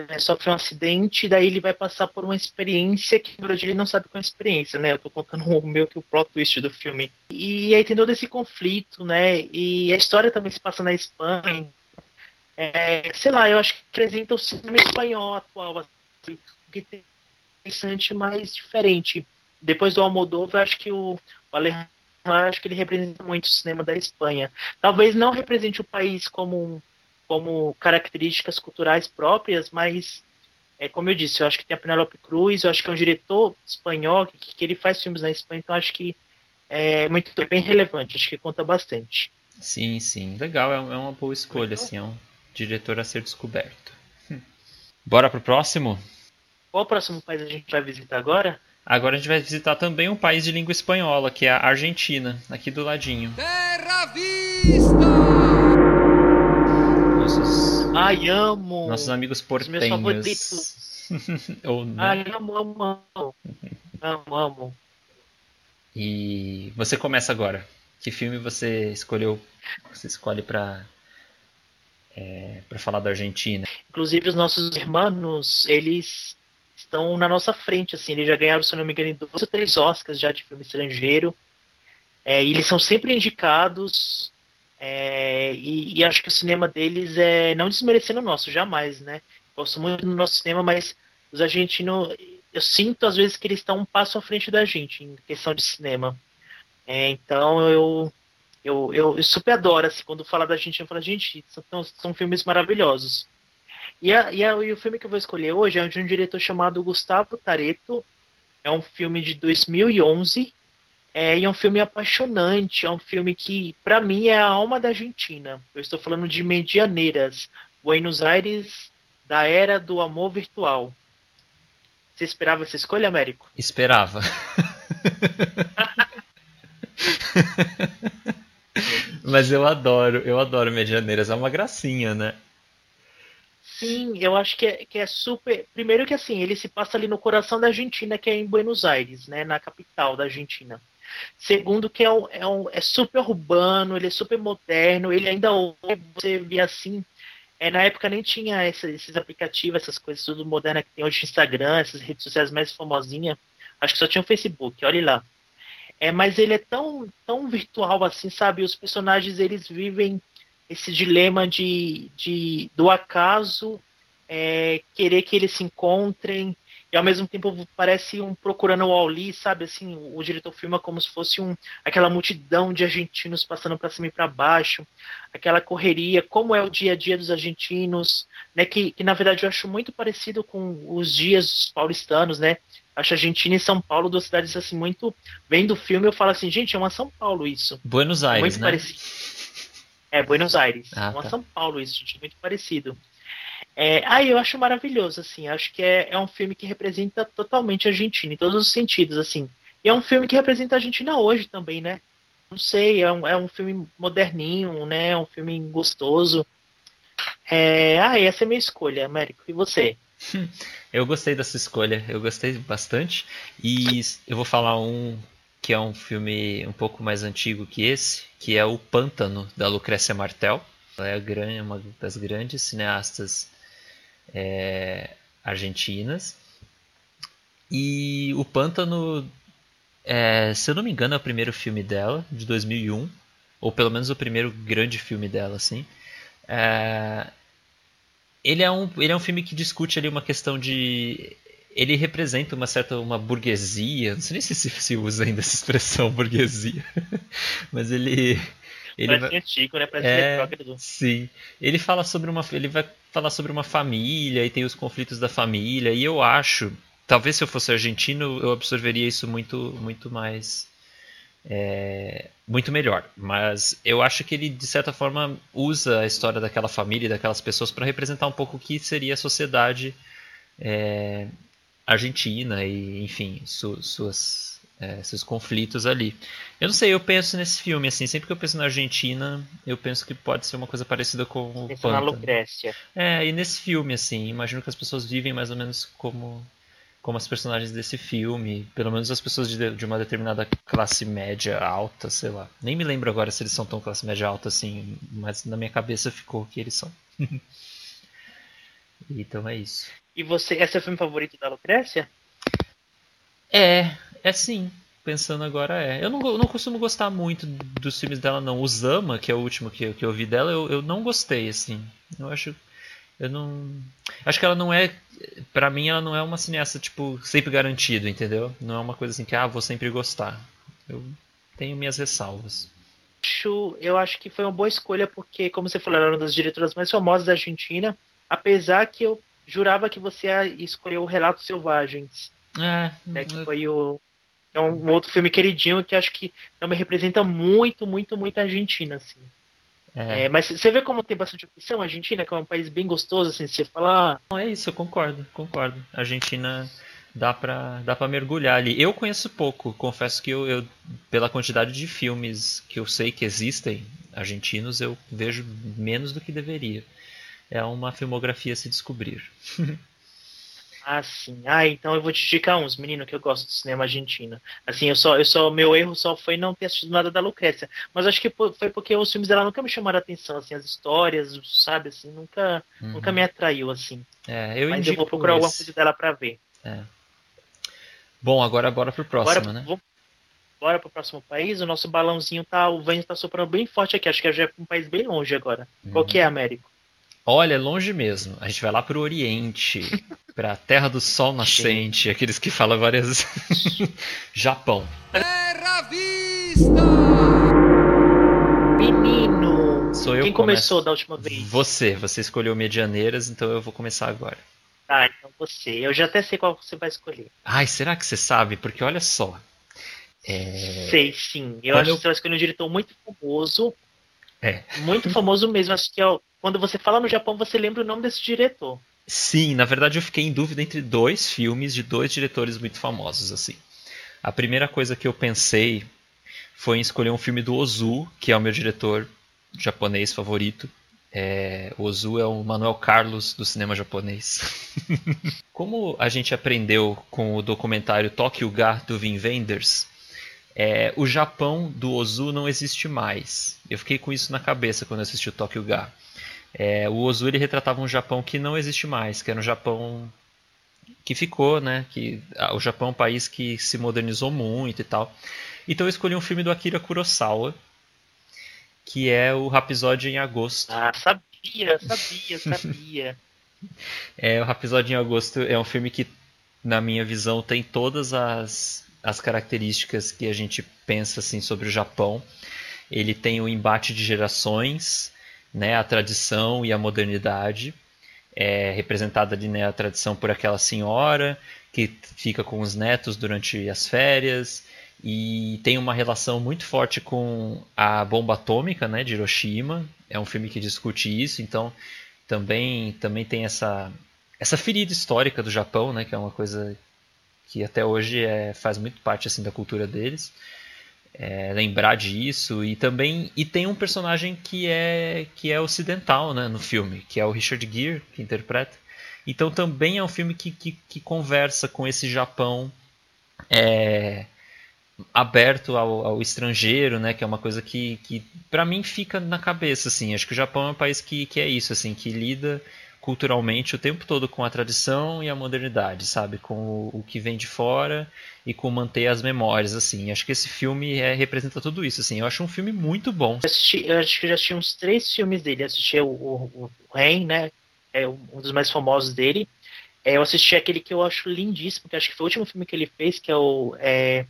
é, sofre um acidente, e daí ele vai passar por uma experiência que na verdade ele não sabe qual é a experiência, né? Eu tô contando (laughs) o meu que o plot twist do filme. E aí tem todo esse conflito, né? E a história também se passa na Espanha. É, sei lá, eu acho que apresenta o cinema espanhol atual, assim, que tem interessante, mas diferente. Depois do Almodóvar, acho que o, o Alejandro acho que ele representa muito o cinema da Espanha. Talvez não represente o país como, como características culturais próprias, mas é como eu disse, eu acho que tem a Penelope Cruz, eu acho que é um diretor espanhol que, que ele faz filmes na Espanha, então acho que é muito bem relevante, acho que conta bastante. Sim, sim, legal, é, é uma boa escolha, assim, é um diretor a ser descoberto. Hum. Bora pro próximo? Qual o próximo país a gente vai visitar agora? Agora a gente vai visitar também um país de língua espanhola, que é a Argentina, aqui do ladinho. Terra Vista! Ai, amo! Nossos amigos portenhos. (laughs) Ou não. Ai, amo, amo, amo. amo, amo. E você começa agora. Que filme você escolheu? Você escolhe para é, para falar da Argentina? Inclusive os nossos irmãos, eles estão na nossa frente, assim, eles já ganharam, se não me engano, dois ou três Oscars já de filme estrangeiro, é, e eles são sempre indicados, é, e, e, acho que o cinema deles é, não desmerecendo o nosso, jamais, né, gosto muito do nosso cinema, mas os argentinos, eu sinto às vezes que eles estão um passo à frente da gente em questão de cinema, é, então eu, eu, eu, eu, super adoro, assim, quando fala da gente, eu falo, gente, são, são filmes maravilhosos. E, a, e, a, e, o filme que eu vou escolher hoje é de um diretor chamado Gustavo Tareto. É um filme de 2011. É, e é um filme apaixonante. É um filme que, para mim, é a alma da Argentina. Eu estou falando de Medianeiras, Buenos Aires, da era do amor virtual. Você esperava essa escolha, Américo? Esperava. (laughs) Mas eu adoro, eu adoro Medianeiras. É uma gracinha, né? Sim, eu acho que é, que é super. Primeiro que assim, ele se passa ali no coração da Argentina, que é em Buenos Aires, né? Na capital da Argentina. Segundo, que é, um, é, um, é super urbano, ele é super moderno, ele ainda você vê assim. É, na época nem tinha essa, esses aplicativos, essas coisas tudo modernas que tem hoje Instagram, essas redes sociais mais famosinhas. Acho que só tinha o Facebook, olha lá. É, mas ele é tão, tão virtual assim, sabe? Os personagens eles vivem esse dilema de, de do acaso é, querer que eles se encontrem e ao mesmo tempo parece um procurando o Auli, sabe? Assim, o, o diretor filma como se fosse um, aquela multidão de argentinos passando para cima e para baixo, aquela correria, como é o dia a dia dos argentinos, né? Que, que na verdade eu acho muito parecido com os dias paulistanos, né? Acho Argentina e São Paulo duas cidades assim muito. Vendo o filme eu falo assim, gente, é uma São Paulo isso. Buenos Aires, muito né? parecido. É, Buenos Aires. Ah, uma tá. São Paulo isso, gente, muito parecido. É, eu acho maravilhoso, assim, acho que é, é um filme que representa totalmente a Argentina, em todos os sentidos, assim. E é um filme que representa a Argentina hoje também, né? Não sei, é um, é um filme moderninho, né? É um filme gostoso. É, ah, essa é a minha escolha, Américo. E você? (laughs) Eu gostei dessa escolha, eu gostei bastante. E eu vou falar um que é um filme um pouco mais antigo que esse, que é O Pântano, da Lucrécia Martel. Ela é uma das grandes cineastas é, argentinas. E O Pântano, é, se eu não me engano, é o primeiro filme dela, de 2001. Ou pelo menos o primeiro grande filme dela, assim. É, ele é um ele é um filme que discute ali uma questão de ele representa uma certa uma burguesia não sei nem se se, usa ainda essa expressão (laughs) burguesia mas ele ele Parece antigo, né? Parece é, retrógrado. sim ele fala sobre uma ele vai falar sobre uma família e tem os conflitos da família e eu acho talvez se eu fosse argentino eu absorveria isso muito muito mais é, muito melhor. Mas eu acho que ele, de certa forma, usa a história daquela família e daquelas pessoas para representar um pouco o que seria a sociedade é, argentina e, enfim, su- suas, é, seus conflitos ali. Eu não sei, eu penso nesse filme, assim, sempre que eu penso na Argentina, eu penso que pode ser uma coisa parecida com o Pensa na Pântano. Lucrécia. É, e nesse filme, assim, imagino que as pessoas vivem mais ou menos como, como as personagens desse filme. Pelo menos as pessoas de, de uma determinada classe média alta, sei lá. Nem me lembro agora se eles são tão classe média alta assim, mas na minha cabeça ficou que eles são. (laughs) então é isso. E você, esse é o filme favorito da Lucrécia? É, é sim. Pensando agora é. Eu não, não costumo gostar muito dos filmes dela, não. O Zama, que é o último que, eu- que eu vi dela, eu, eu não gostei, assim. Eu acho. Eu não. Acho que ela não é. Pra mim, ela não é uma cineasta, tipo, sempre garantido, entendeu? Não é uma coisa assim que, ah, vou sempre gostar. Eu tenho minhas ressalvas. Eu acho que foi uma boa escolha, porque, como você falou, ela era uma das diretoras mais famosas da Argentina, apesar que eu jurava que você ia escolher o Relatos Selvagens, É, né, que foi o é um outro filme queridinho que acho que também representa muito, muito, muito a Argentina, assim. é, É, mas você vê como tem bastante opção, a Argentina, que é um país bem gostoso, assim, você fala, Não, é isso, eu concordo, concordo. A Argentina dá pra, dá pra mergulhar ali. Eu conheço pouco, confesso que eu, eu, pela quantidade de filmes que eu sei que existem argentinos, eu vejo menos do que deveria. É uma filmografia a se descobrir. (laughs) Ah, sim. Ah, então eu vou te indicar uns, menino, que eu gosto do cinema argentino. Assim, eu só, eu só, meu erro só foi não ter assistido nada da Lucrécia. Mas acho que foi porque os filmes dela nunca me chamaram a atenção, assim, as histórias, sabe, assim, nunca, nunca me atraiu, assim. É, eu Mas eu vou procurar alguma esse. coisa dela pra ver. Bom, agora bora pro próximo, Bora, né? vamos- bora pro próximo país. O nosso balãozinho tá, o vento tá soprando bem forte aqui. Acho que já é um país bem longe agora. Qual Uhum. que é, Américo? Olha, é longe mesmo. A gente vai lá pro Oriente, (laughs) pra Terra do Sol Nascente, aqueles que falam várias. (laughs) Japão. Menino! Sou eu Quem que começou começo. da última vez? Você, você escolheu Medianeiras, então eu vou começar agora. Tá, então você. Eu já até sei qual você vai escolher. Ai, será que você sabe? Porque olha só. É... Sei, sim. Eu Quando acho eu- que você vai escolher um diretor muito famoso. É. Muito famoso mesmo. Acho que é o- quando você fala no Japão, você lembra o nome desse diretor. Sim, na verdade eu fiquei em dúvida entre dois filmes de dois diretores muito famosos, assim. A primeira coisa que eu pensei foi em escolher um filme do Ozu, que é o meu diretor japonês favorito. É, Ozu é o Manuel Carlos do cinema japonês. (laughs) Como a gente aprendeu com o documentário Tokyo Ga do Wim Wenders, é, o Japão do Ozu não existe mais. Eu fiquei com isso na cabeça quando assisti o Tokyo Ga. É, o Ozu ele retratava um Japão que não existe mais, que era um Japão que ficou, né? Que ah, o Japão é um país que se modernizou muito e tal. Então eu escolhi um filme do Akira Kurosawa, que é o Rapisódio em Agosto. Ah, sabia, sabia, sabia. (laughs) é, o Rapisódio em Agosto é um filme que, na minha visão, tem todas as, as características que a gente pensa assim sobre o Japão. Ele tem o embate de gerações, né, a tradição e a modernidade. É representada ali né, a tradição por aquela senhora que fica com os netos durante as férias e tem uma relação muito forte com a bomba atômica né, de Hiroshima. É um filme que discute isso, então também, também tem essa, essa ferida histórica do Japão, né, que é uma coisa que até hoje é, faz muito parte assim da cultura deles. É, lembrar disso e também e tem um personagem que é que é ocidental né, no filme que é o Richard Gere que interpreta então também é um filme que, que, que conversa com esse Japão é, aberto ao, ao, estrangeiro, né? Que é uma coisa que, que para mim fica na cabeça, assim. Acho que o Japão é um país que, que é isso, assim, que lida culturalmente o tempo todo com a tradição e a modernidade, sabe? Com o, o que vem de fora e com manter as memórias, assim. Acho que esse filme é, representa tudo isso, assim. Eu acho um filme muito bom. Eu, assisti, eu acho que já assisti uns três filmes dele. Eu assisti o, o, o Rain, né? é um dos mais famosos dele. É, eu assisti aquele que eu acho lindíssimo, que acho que foi o último filme que ele fez, que é o é,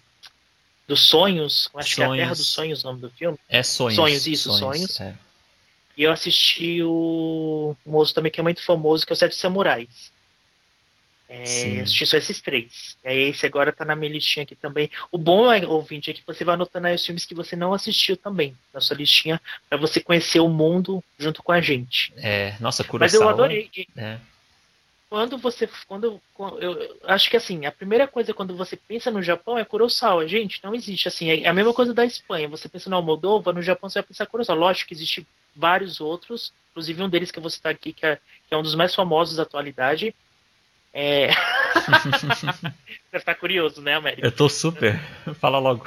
dos Sonhos. Acho sonhos. que é a Terra dos Sonhos o nome do filme. É Sonhos. Sonhos, isso, Sonhos. sonhos. É. E eu assisti o um moço também que é muito famoso, que é o Sete Samurais. É, assisti só esses três. É, esse agora tá na minha listinha aqui também. O bom, é, ouvinte, é que você vai anotando aí os filmes que você não assistiu também na sua listinha, para você conhecer o mundo junto com a gente. É, nossa, Kurosawa... Mas eu adorei. É. Quando você. Quando, eu, eu, acho que assim, a primeira coisa quando você pensa no Japão é Kurosawa. Gente, não existe assim. É a mesma coisa da Espanha. Você pensa no Moldova, no Japão você vai pensar Kurosawa. Lógico que existe vários outros, inclusive um deles que eu vou citar aqui, que é, que é um dos mais famosos da atualidade é... (laughs) Você tá curioso, né, América? Eu tô super. (laughs) Fala logo.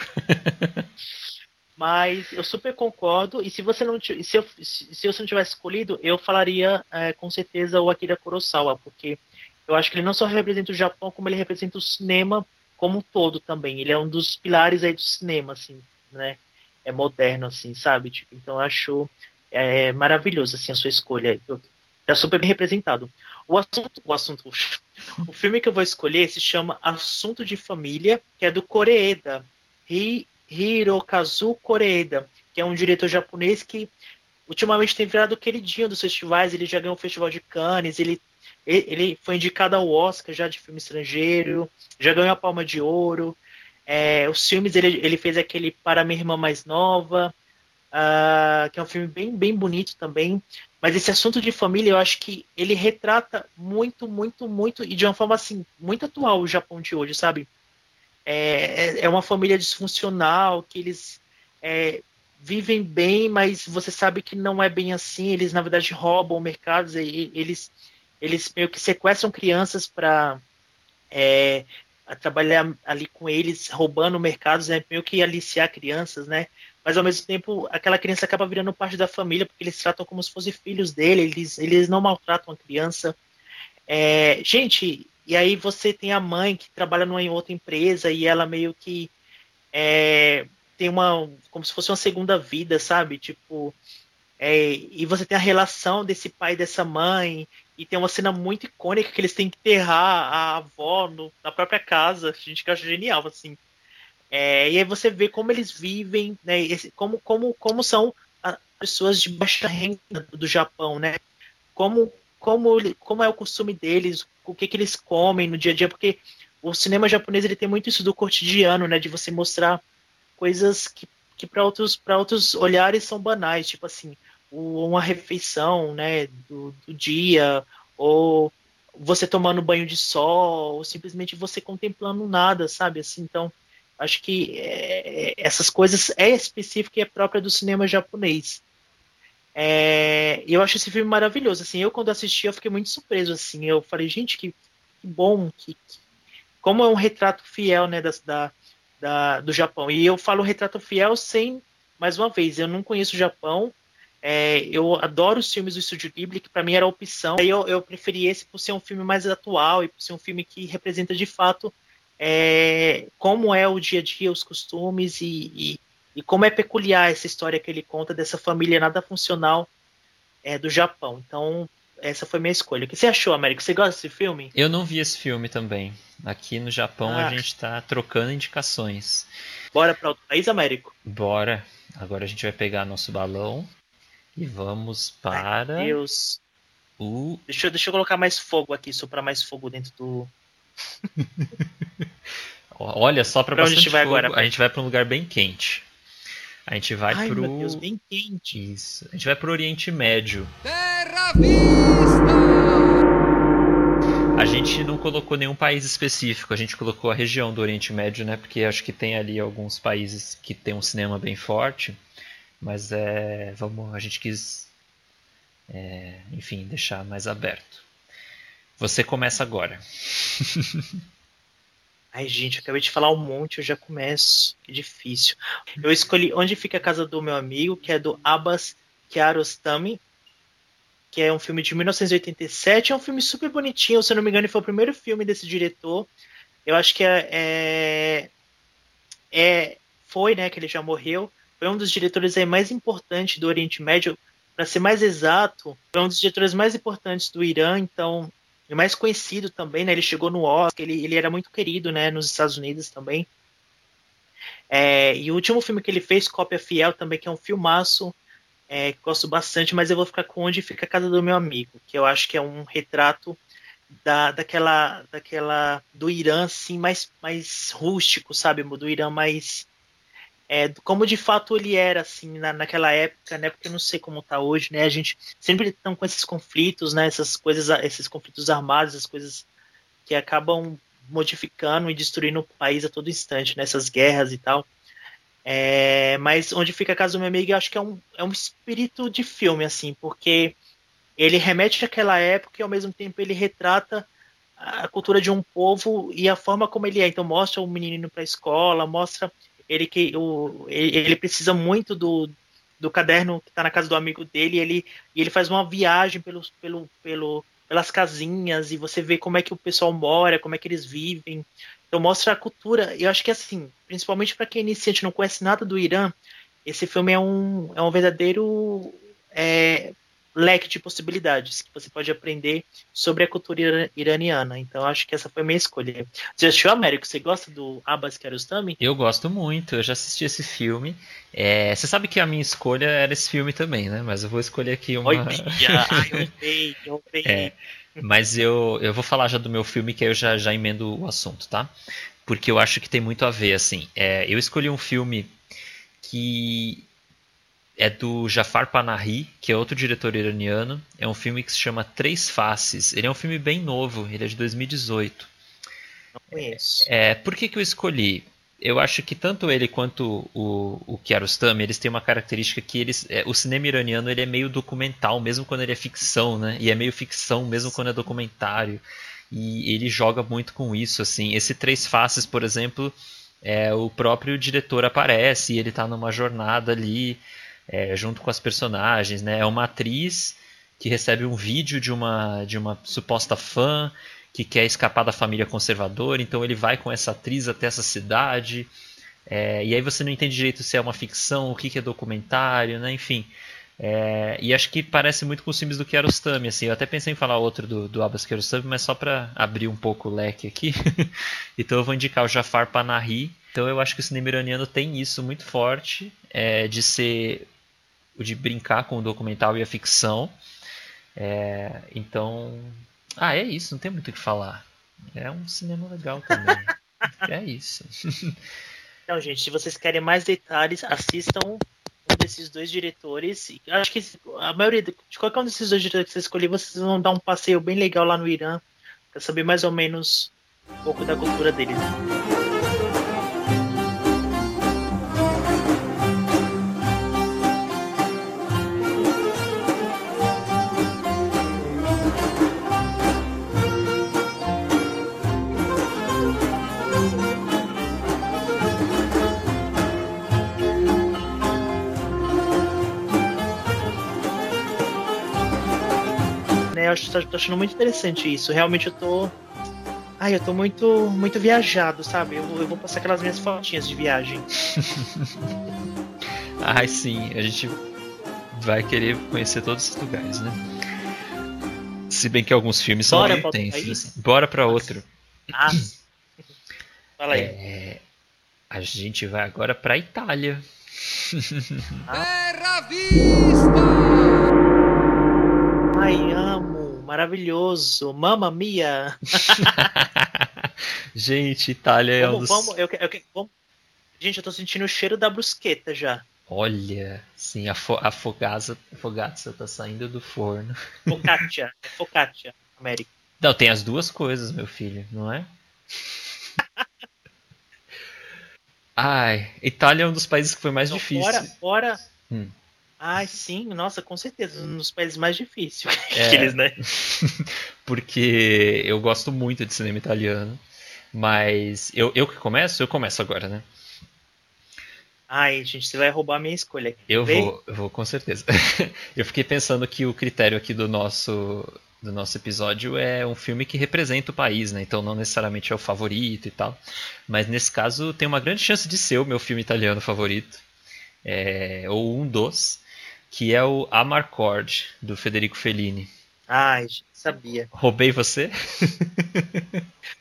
(laughs) Mas eu super concordo. E se você não se eu, se você não tivesse escolhido, eu falaria é, com certeza o Akira Kurosawa, porque eu acho que ele não só representa o Japão, como ele representa o cinema como um todo também. Ele é um dos pilares aí do cinema, assim, né? É moderno, assim, sabe? Tipo, então eu acho é, maravilhoso assim a sua escolha. Tá super bem representado. O assunto, o assunto, o filme que eu vou escolher se chama Assunto de Família, que é do Koreeda, Hi, Hirokazu Koreeda, que é um diretor japonês que ultimamente tem virado queridinho dos festivais. Ele já ganhou o Festival de Cannes, ele, ele foi indicado ao Oscar já de filme estrangeiro, já ganhou a Palma de Ouro. É, os filmes ele, ele fez aquele Para Minha Irmã Mais Nova, uh, que é um filme bem, bem bonito também. Mas esse assunto de família, eu acho que ele retrata muito, muito, muito, e de uma forma assim, muito atual o Japão de hoje, sabe? É, é, é uma família disfuncional, que eles é, vivem bem, mas você sabe que não é bem assim. Eles, na verdade, roubam mercados, e, eles, eles meio que sequestram crianças para é, trabalhar ali com eles, roubando mercados, é meio que aliciar crianças, né? Mas ao mesmo tempo aquela criança acaba virando parte da família porque eles tratam como se fossem filhos dele, eles, eles não maltratam a criança. É, gente, e aí você tem a mãe que trabalha numa outra empresa e ela meio que é, tem uma como se fosse uma segunda vida, sabe? Tipo, é, e você tem a relação desse pai e dessa mãe e tem uma cena muito icônica que eles têm que enterrar a avó no, na própria casa, gente que acha genial assim. É, e aí você vê como eles vivem, né, esse, como, como, como são as pessoas de baixa renda do Japão, né? Como, como, como é o costume deles, o que, que eles comem no dia a dia, porque o cinema japonês ele tem muito isso do cotidiano, né? De você mostrar coisas que, que para outros, outros olhares são banais, tipo assim, uma refeição, né, do, do dia, ou você tomando banho de sol, ou simplesmente você contemplando nada, sabe? Assim, então Acho que é, essas coisas é específica e é própria do cinema japonês. É, eu acho esse filme maravilhoso. Assim, eu quando assisti eu fiquei muito surpreso. Assim, eu falei, gente, que, que bom, que, que, como é um retrato fiel, né, da, da, da, do Japão. E eu falo retrato fiel sem, mais uma vez, eu não conheço o Japão. É, eu adoro os filmes do Estúdio Ghibli, que para mim era opção. Aí eu, eu preferi esse por ser um filme mais atual e por ser um filme que representa de fato é, como é o dia a dia, os costumes e, e, e, como é peculiar essa história que ele conta dessa família nada funcional é, do Japão. Então, essa foi minha escolha. O que você achou, Américo? Você gosta desse filme? Eu não vi esse filme também. Aqui no Japão ah. a gente está trocando indicações. Bora para outro país, Américo? Bora. Agora a gente vai pegar nosso balão e vamos para. Ai, Deus. O... Deixa, deixa eu colocar mais fogo aqui, soprar mais fogo dentro do. (laughs) Olha, só para onde a gente vai fogo. agora? A gente vai para um lugar bem quente. A gente vai Ai, pro. Meu Deus, bem quente. Isso. A gente vai pro Oriente Médio. Terra Vista! A gente não colocou nenhum país específico, a gente colocou a região do Oriente Médio, né? Porque acho que tem ali alguns países que tem um cinema bem forte. Mas é. Vamos. A gente quis. É, enfim, deixar mais aberto. Você começa agora. (laughs) Ai, gente, eu acabei de falar um monte, eu já começo. Que difícil. Eu escolhi Onde Fica a Casa do Meu Amigo, que é do Abbas Kiarostami, que é um filme de 1987. É um filme super bonitinho, se eu não me engano, foi o primeiro filme desse diretor. Eu acho que é, é, é foi, né, que ele já morreu. Foi um dos diretores aí mais importantes do Oriente Médio. Para ser mais exato, foi um dos diretores mais importantes do Irã. Então, e mais conhecido também, né? Ele chegou no Oscar, ele, ele era muito querido, né? Nos Estados Unidos também. É, e o último filme que ele fez, Cópia Fiel, também, que é um filmaço, é, que gosto bastante, mas eu vou ficar com Onde Fica a Casa do Meu Amigo, que eu acho que é um retrato da, daquela, daquela do Irã, assim, mais, mais rústico, sabe? Do Irã mais é, como de fato ele era assim na, naquela época, né? Porque eu não sei como está hoje, né? A gente sempre estão com esses conflitos, né? Essas coisas, esses conflitos armados, as coisas que acabam modificando e destruindo o país a todo instante, nessas né? guerras e tal. É, mas onde fica a casa do meu amigo, eu acho que é um, é um espírito de filme, assim, porque ele remete àquela época e ao mesmo tempo ele retrata a cultura de um povo e a forma como ele é. Então mostra o menino para a escola, mostra ele que o, ele precisa muito do, do caderno que está na casa do amigo dele, e ele, e ele faz uma viagem pelo, pelo, pelo, pelas casinhas, e você vê como é que o pessoal mora, como é que eles vivem. Então mostra a cultura. Eu acho que assim, principalmente para quem é iniciante não conhece nada do Irã, esse filme é um, é um verdadeiro é, leque de possibilidades que você pode aprender sobre a cultura iraniana. Então acho que essa foi a minha escolha. Você assistiu Américo? Você gosta do Abbas Kiarostami? Eu gosto muito, eu já assisti esse filme. É, você sabe que a minha escolha era esse filme também, né? Mas eu vou escolher aqui uma. Oi, (laughs) Ai, eu sei, eu sei. É, mas eu, eu vou falar já do meu filme, que aí eu já, já emendo o assunto, tá? Porque eu acho que tem muito a ver, assim. É, eu escolhi um filme que é do Jafar Panahi, que é outro diretor iraniano. É um filme que se chama Três Faces. Ele é um filme bem novo, ele é de 2018. Não conheço. É, por que, que eu escolhi? Eu acho que tanto ele quanto o, o Kiarostami, eles têm uma característica que eles, é, o cinema iraniano ele é meio documental, mesmo quando ele é ficção, né? E é meio ficção, mesmo quando é documentário. E ele joga muito com isso, assim. Esse Três Faces, por exemplo, é, o próprio diretor aparece e ele está numa jornada ali é, junto com as personagens, né? É uma atriz que recebe um vídeo de uma, de uma suposta fã que quer escapar da família conservadora, então ele vai com essa atriz até essa cidade, é, e aí você não entende direito se é uma ficção, o que, que é documentário, né? Enfim. É, e acho que parece muito com os filmes do Kiarostami, assim. Eu até pensei em falar outro do, do Abbas Kiarostami, mas só para abrir um pouco o leque aqui. (laughs) então eu vou indicar o Jafar Panahi. Então eu acho que o cinema iraniano tem isso muito forte, é, de ser de brincar com o documental e a ficção. É, então, ah, é isso, não tem muito o que falar. É um cinema legal também. (laughs) é isso. (laughs) Então, gente, se vocês querem mais detalhes, assistam um desses dois diretores. Acho que a maioria de qualquer um desses dois diretores que vocês escolher, vocês vão dar um passeio bem legal lá no Irã, para saber mais ou menos um pouco da cultura deles. Eu acho, tô, tô achando muito interessante isso. Realmente eu tô. Ai, Ai, eu tô muito, muito viajado, sabe? Eu, eu vou passar aquelas minhas fotinhas de viagem. (laughs) Ai, sim, a gente vai querer conhecer todos esses lugares, né? Se bem que alguns filmes são Bora outro intensos. assim. Bora pra outro. Ah, (clears throat) fala aí. É, a gente vai agora pra Itália. (laughs) Ai, amo, maravilhoso, mamma mia. (laughs) gente, Itália é um dos... vamos, eu, eu, vamos. Gente, eu tô sentindo o cheiro da brusqueta já. Olha, sim, a, fo a fogaça, a fogaça tá saindo do forno. (laughs) Focaccia, é focaccia, América. Não, tem as duas coisas, meu filho, não é? (laughs) Ai, Itália é um dos países que foi mais Então, difícil. Fora, fora. Hum. Ai, sim, nossa, com certeza, um dos países mais difíceis. (laughs) É. Aqueles, né? (laughs) porque eu gosto muito de cinema italiano. Mas eu, eu que começo? Eu começo agora, né? Ai, gente, você vai roubar a minha escolha. Eu Vem. vou, eu vou com certeza. (laughs) eu fiquei pensando que o critério aqui do nosso do nosso episódio é um filme que representa o país, né? Então não necessariamente é o favorito e tal. Mas nesse caso tem uma grande chance de ser o meu filme italiano favorito. É, ou um dos, que é o Amarcord, do Federico Fellini. Ai, sabia. Roubei você? (laughs)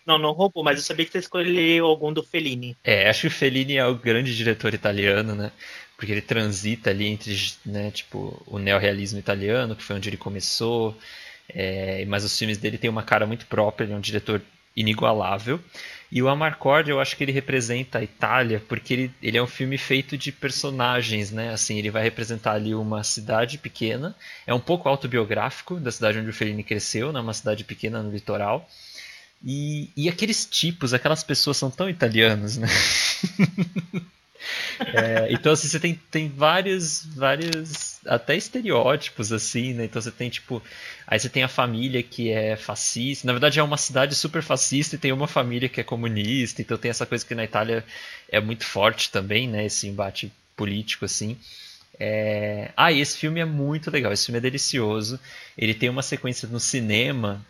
Não, não roubou, mas eu sabia que você escolheu algum do Fellini. É, acho que o Fellini é o grande diretor italiano, né? Porque ele transita ali entre, né, tipo, o neorrealismo italiano, que foi onde ele começou, é, mas os filmes dele têm uma cara muito própria, ele é um diretor inigualável. E o Amarcord, eu acho que ele representa a Itália, porque ele, ele é um filme feito de personagens, né? Assim, ele vai representar ali uma cidade pequena, é um pouco autobiográfico da cidade onde o Fellini cresceu, né? Uma cidade pequena no litoral. E, e aqueles tipos, aquelas pessoas são tão italianos, né? (laughs) É, então assim, você tem, tem vários, vários até estereótipos assim, né? Então você tem tipo, aí você tem a família que é fascista. Na verdade é uma cidade super fascista e tem uma família que é comunista. Então tem essa coisa que na Itália é muito forte também, né? Esse embate político assim. É... Ah, e esse filme é muito legal. Esse filme é delicioso. Ele tem uma sequência no cinema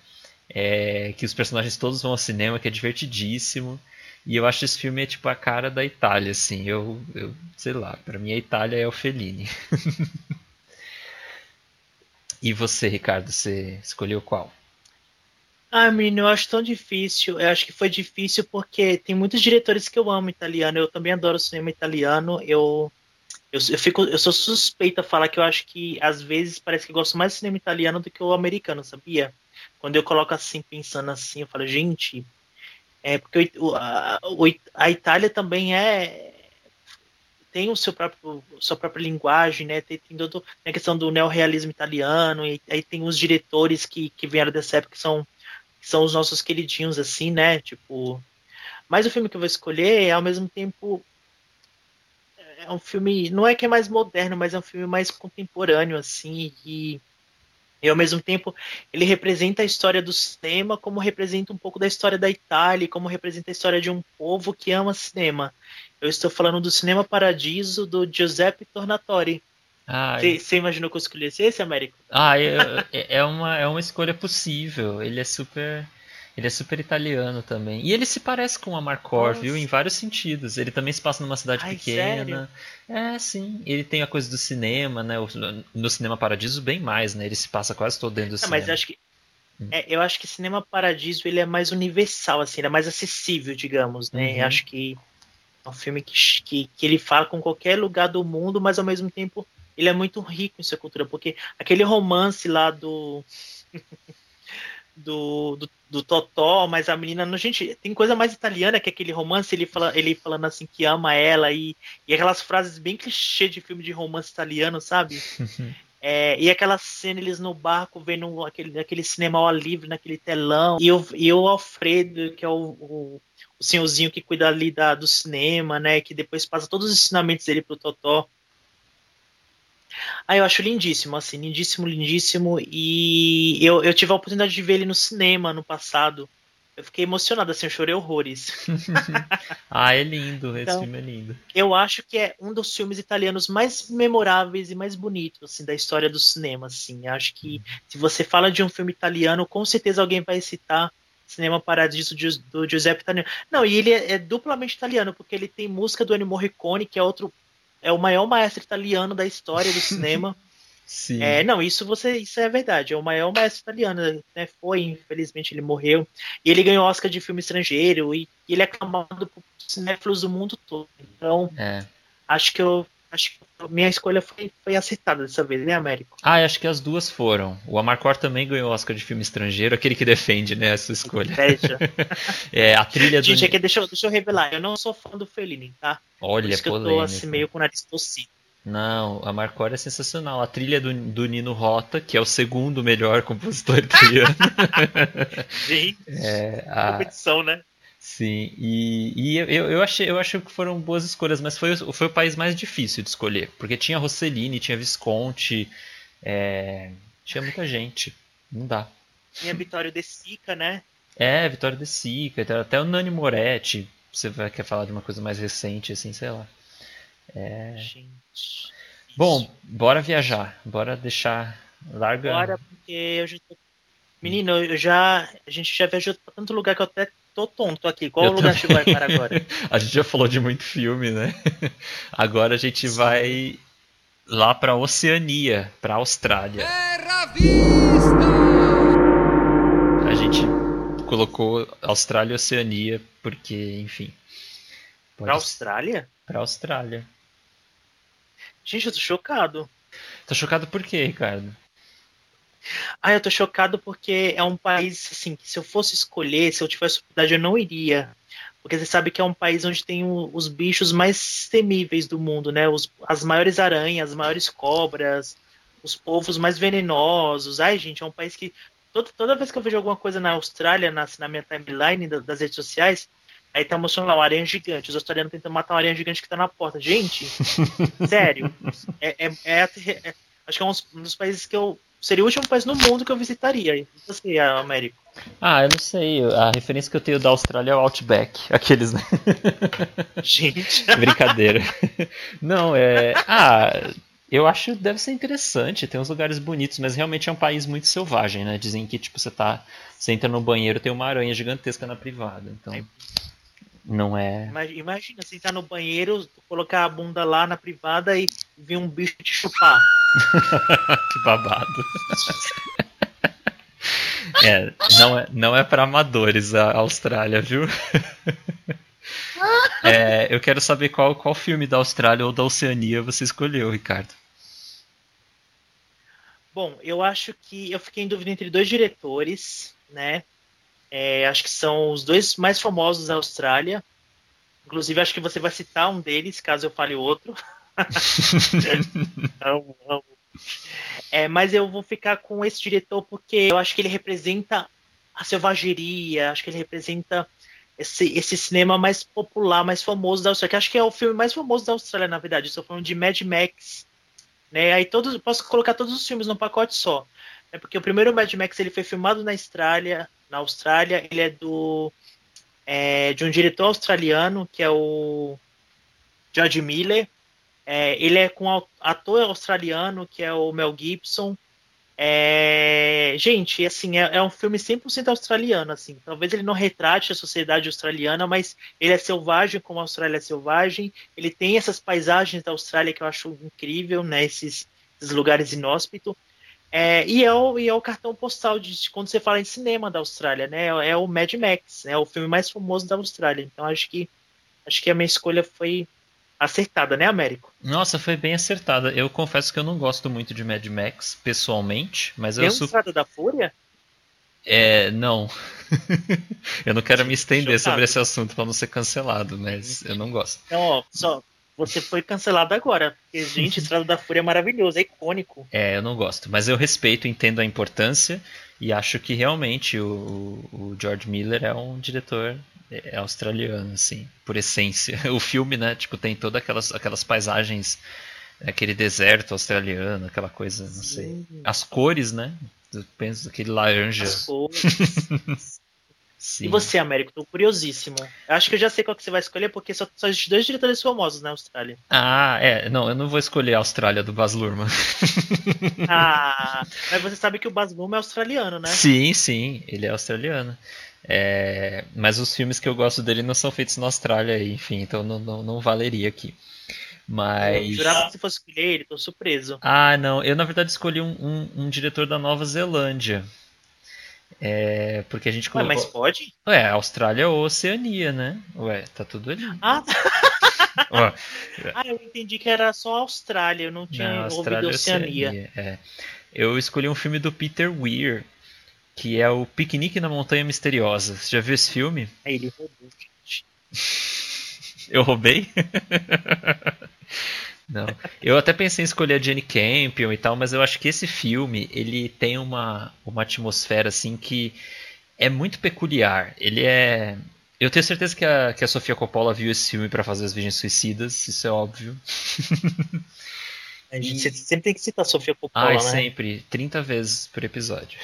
é, que os personagens todos vão ao cinema, que é divertidíssimo. E eu acho esse filme é tipo a cara da Itália, assim. Eu, eu sei lá, pra mim a Itália é o Fellini. (laughs) e você, Ricardo, você escolheu qual? Ah, menino, eu acho tão difícil. Eu acho que foi difícil porque tem muitos diretores que eu amo italiano. Eu também adoro cinema italiano. Eu, eu, eu, fico, eu sou suspeita a falar que eu acho que às vezes parece que eu gosto mais de cinema italiano do que o americano, sabia? Quando eu coloco assim, pensando assim, eu falo, gente, é porque a, a Itália também é tem o seu próprio sua própria linguagem, né? Tem, tem tem a questão do neorrealismo italiano e aí tem os diretores que, que vieram dessa época que são que são os nossos queridinhos assim, né? Tipo, mas o filme que eu vou escolher é ao mesmo tempo é um filme, não é que é mais moderno, mas é um filme mais contemporâneo assim e e ao mesmo tempo ele representa a história do cinema como representa um pouco da história da Itália, como representa a história de um povo que ama cinema. Eu estou falando do Cinema Paradiso do Giuseppe Tornatore. Ah, Você imaginou que eu escolhesse esse, Américo? ah é- é uma, é uma escolha possível. Ele é super. Ele é super italiano também. E ele se parece com o Amarcord, Nossa. viu? Em vários sentidos. Ele também se passa numa cidade Ai, pequena. É, sim. Ele tem a coisa do cinema, né? No Cinema Paradiso, bem mais, né? Ele se passa quase todo dentro do Não, cinema. mas eu acho que é, eu acho que Cinema Paradiso ele é mais universal, assim, ele é mais acessível, digamos, né? Uhum. Acho que é um filme que, que, que ele fala com qualquer lugar do mundo, mas ao mesmo tempo ele é muito rico em sua cultura, porque aquele romance lá do (laughs) do, do, do Totó, mas a menina, não, gente, tem coisa mais italiana que aquele romance, ele, fala, ele falando assim que ama ela e, e aquelas frases bem clichê de filme de romance italiano, sabe? (laughs) É, e aquela cena, eles no barco vendo aquele, aquele cinema ao livre, naquele telão, e o, e o Alfredo, que é o, o, o senhorzinho que cuida ali da, do cinema, né? Que depois passa todos os ensinamentos dele pro Totó. Ah, eu acho lindíssimo, assim, lindíssimo, lindíssimo. E eu, eu tive a oportunidade de ver ele no cinema no passado. Eu fiquei emocionado, assim, eu chorei horrores. (laughs) (laughs) ah, é lindo. Esse Então- filme é lindo. Eu acho que é um dos filmes italianos mais memoráveis e mais bonitos, assim, da história do cinema, assim. Eu acho que se você fala de um filme italiano, com certeza alguém vai citar Cinema Paradiso do Giuseppe Italiano. Não, e ele é, é duplamente italiano, porque ele tem música do Ennio Morricone, que é outro. É o maior maestro italiano da história do cinema. (laughs) Sim. É, não, isso você, isso é verdade. É o maior maestro italiano, né? Foi, infelizmente, ele morreu. E ele ganhou Oscar de filme estrangeiro e, e ele é aclamado por cinéfilos do mundo todo. Então, É. acho que eu acho que minha escolha foi, foi acertada dessa vez, né, Américo? Ah, acho que as duas foram. O Amarcord também ganhou Oscar de filme estrangeiro, aquele que defende, né, a sua escolha. (laughs) É, a trilha do. Gente, aqui, deixa, eu- deixa eu revelar, eu não sou fã do Fellini, tá? Por Olha, isso que eu tô polêmico. assim, meio com o nariz torcido. Não, a Marcor é sensacional. A trilha do, do Nino Rota, que é o segundo melhor compositor italiano. (laughs) Gente, é, a- competição, né? Sim, e, e eu, eu, achei, eu acho que foram boas escolhas, mas foi, o- foi o país mais difícil de escolher. Porque tinha Rossellini, tinha Visconti, é, tinha muita gente. Não dá. Minha Vitória de Sica, né? É, Vitória de Sica, até- até o Nani Moretti. Você vai, quer falar de uma coisa mais recente, assim, sei lá. Gente. Bom, bora viajar. Bora deixar. Larga. Bora, porque eu já tô... Menino, eu já. A gente já viajou pra tanto lugar que eu até tô tonto aqui. Qual Eu lugar que vai para agora? (laughs) A gente já falou de muito filme, né? (laughs) Agora a gente vai lá pra Oceania, pra Austrália. A gente colocou Austrália e Oceania porque, enfim. Pra Pode Austrália? pra Austrália. Gente, eu tô chocado. Tá chocado por quê, Ricardo? Ah, eu tô chocado porque é um país, assim, que se eu fosse escolher, se eu tivesse oportunidade, eu não iria. Porque você sabe que é um país onde tem o- os bichos mais temíveis do mundo, né? Os- as maiores aranhas, as maiores cobras, os povos mais venenosos. Ai, gente, é um país que. Toda, toda vez que eu vejo alguma coisa na Austrália, na, na minha timeline da- das redes sociais, aí tá mostrando lá uma aranha gigante. Os australianos tentam matar uma aranha gigante que tá na porta. Gente, (laughs) sério. É, é- é é- acho que é um dos países que eu. Seria o último país no mundo que eu visitaria. E Você, Américo. Ah, eu não sei. A referência que eu tenho da Austrália é o Outback. Aqueles, né? Gente. (laughs) Brincadeira. Não, é. Ah, eu acho que deve ser interessante. Tem uns lugares bonitos, mas realmente é um país muito selvagem, né? Dizem que, tipo, você tá. Você entra no banheiro, tem uma aranha gigantesca na privada. Então. Não é. Ima- Imagina, você entrar no banheiro, colocar a bunda lá na privada e vir um bicho te chupar. (laughs) que babado. (laughs) É, não é, não é para amadores a Austrália, viu? (laughs) É, eu quero saber qual, qual filme da Austrália ou da Oceania você escolheu, Ricardo. Bom, eu acho que eu fiquei em dúvida entre dois diretores, né? É, acho que são os dois mais famosos da Austrália. Inclusive, acho que você vai citar um deles, caso eu fale outro. (laughs) Amo, amo. É, mas eu vou ficar com esse diretor porque eu acho que ele representa a selvageria, acho que ele representa esse, esse cinema mais popular, mais famoso da Austrália, que acho que é o filme mais famoso da Austrália, na verdade. Estou falando de Mad Max. Né? Aí todos, posso colocar todos os filmes num pacote só. É porque o primeiro Mad Max ele foi filmado na Austrália, na Austrália, ele é do é, de um diretor australiano que é o George Miller. É, ele é com um ator australiano que é o Mel Gibson. É, gente, assim, é, é um filme 100% australiano, assim. Talvez ele não retrate a sociedade australiana, mas ele é selvagem como a Austrália é selvagem. Ele tem essas paisagens da Austrália que eu acho incrível, né? Esses, esses lugares inóspitos. É, e, é o, e é o cartão postal de, de quando você fala em cinema da Austrália, né? É o Mad Max, é o filme mais famoso da Austrália. Então acho que acho que a minha escolha foi acertada, né, Américo? Nossa, foi bem acertada. Eu confesso que eu não gosto muito de Mad Max, pessoalmente, mas eu Tem sou. Estrada da Fúria? É, não. (laughs) eu não quero me estender Chocado. sobre esse assunto para não ser cancelado, mas eu não gosto. Então, ó, só você foi cancelado agora. Porque, gente, (laughs) Estrada da Fúria é maravilhoso, é icônico. É, eu não gosto, mas eu respeito, entendo a importância e acho que realmente o, o George Miller é um diretor é, australiano, assim, por essência. (laughs) O filme, né, tipo, tem todas aquelas, aquelas paisagens, aquele deserto australiano, aquela coisa, não sei. As cores, né? Eu penso aquele laranja. As cores. (laughs) Sim. E você, Américo? Tô curiosíssimo. Eu acho que eu já sei qual que você vai escolher, porque só, só existem dois diretores famosos na Austrália. Ah, é, não, eu não vou escolher a Austrália do Baz Luhrmann. (laughs) Ah, mas você sabe que o Baz Luhrmann é australiano, né? Sim, sim, ele é australiano. É, mas os filmes que eu gosto dele não são feitos na Austrália, enfim, então não, não, não valeria aqui. Mas. Eu jurava que você fosse escolher ele, tô surpreso. Ah, não. Eu, na verdade, escolhi um, um, um diretor da Nova Zelândia. É, porque a gente Ué, colocou. mas pode? Ué, Austrália ou Oceania, né? Ué, tá tudo ali. Ah, (laughs) Ó, (laughs) ah, eu entendi que era só Austrália, eu não tinha não, ouvido e Oceania. Oceania. É. Eu escolhi um filme do Peter Weir, que é o Piquenique na Montanha Misteriosa. Você já viu esse filme? (laughs) Aí ele roubou, gente. Eu roubei? Não. Eu até pensei em escolher a Jenny Campion e tal, mas eu acho que esse filme, ele tem uma, uma atmosfera assim que é muito peculiar. Ele é eu tenho certeza que a, que a Sofia Coppola viu esse filme para fazer As Virgens Suicidas, isso é óbvio. (laughs) A gente você sempre tem que citar a Sofia Coppola, Ai, né? sempre, 30 vezes por episódio.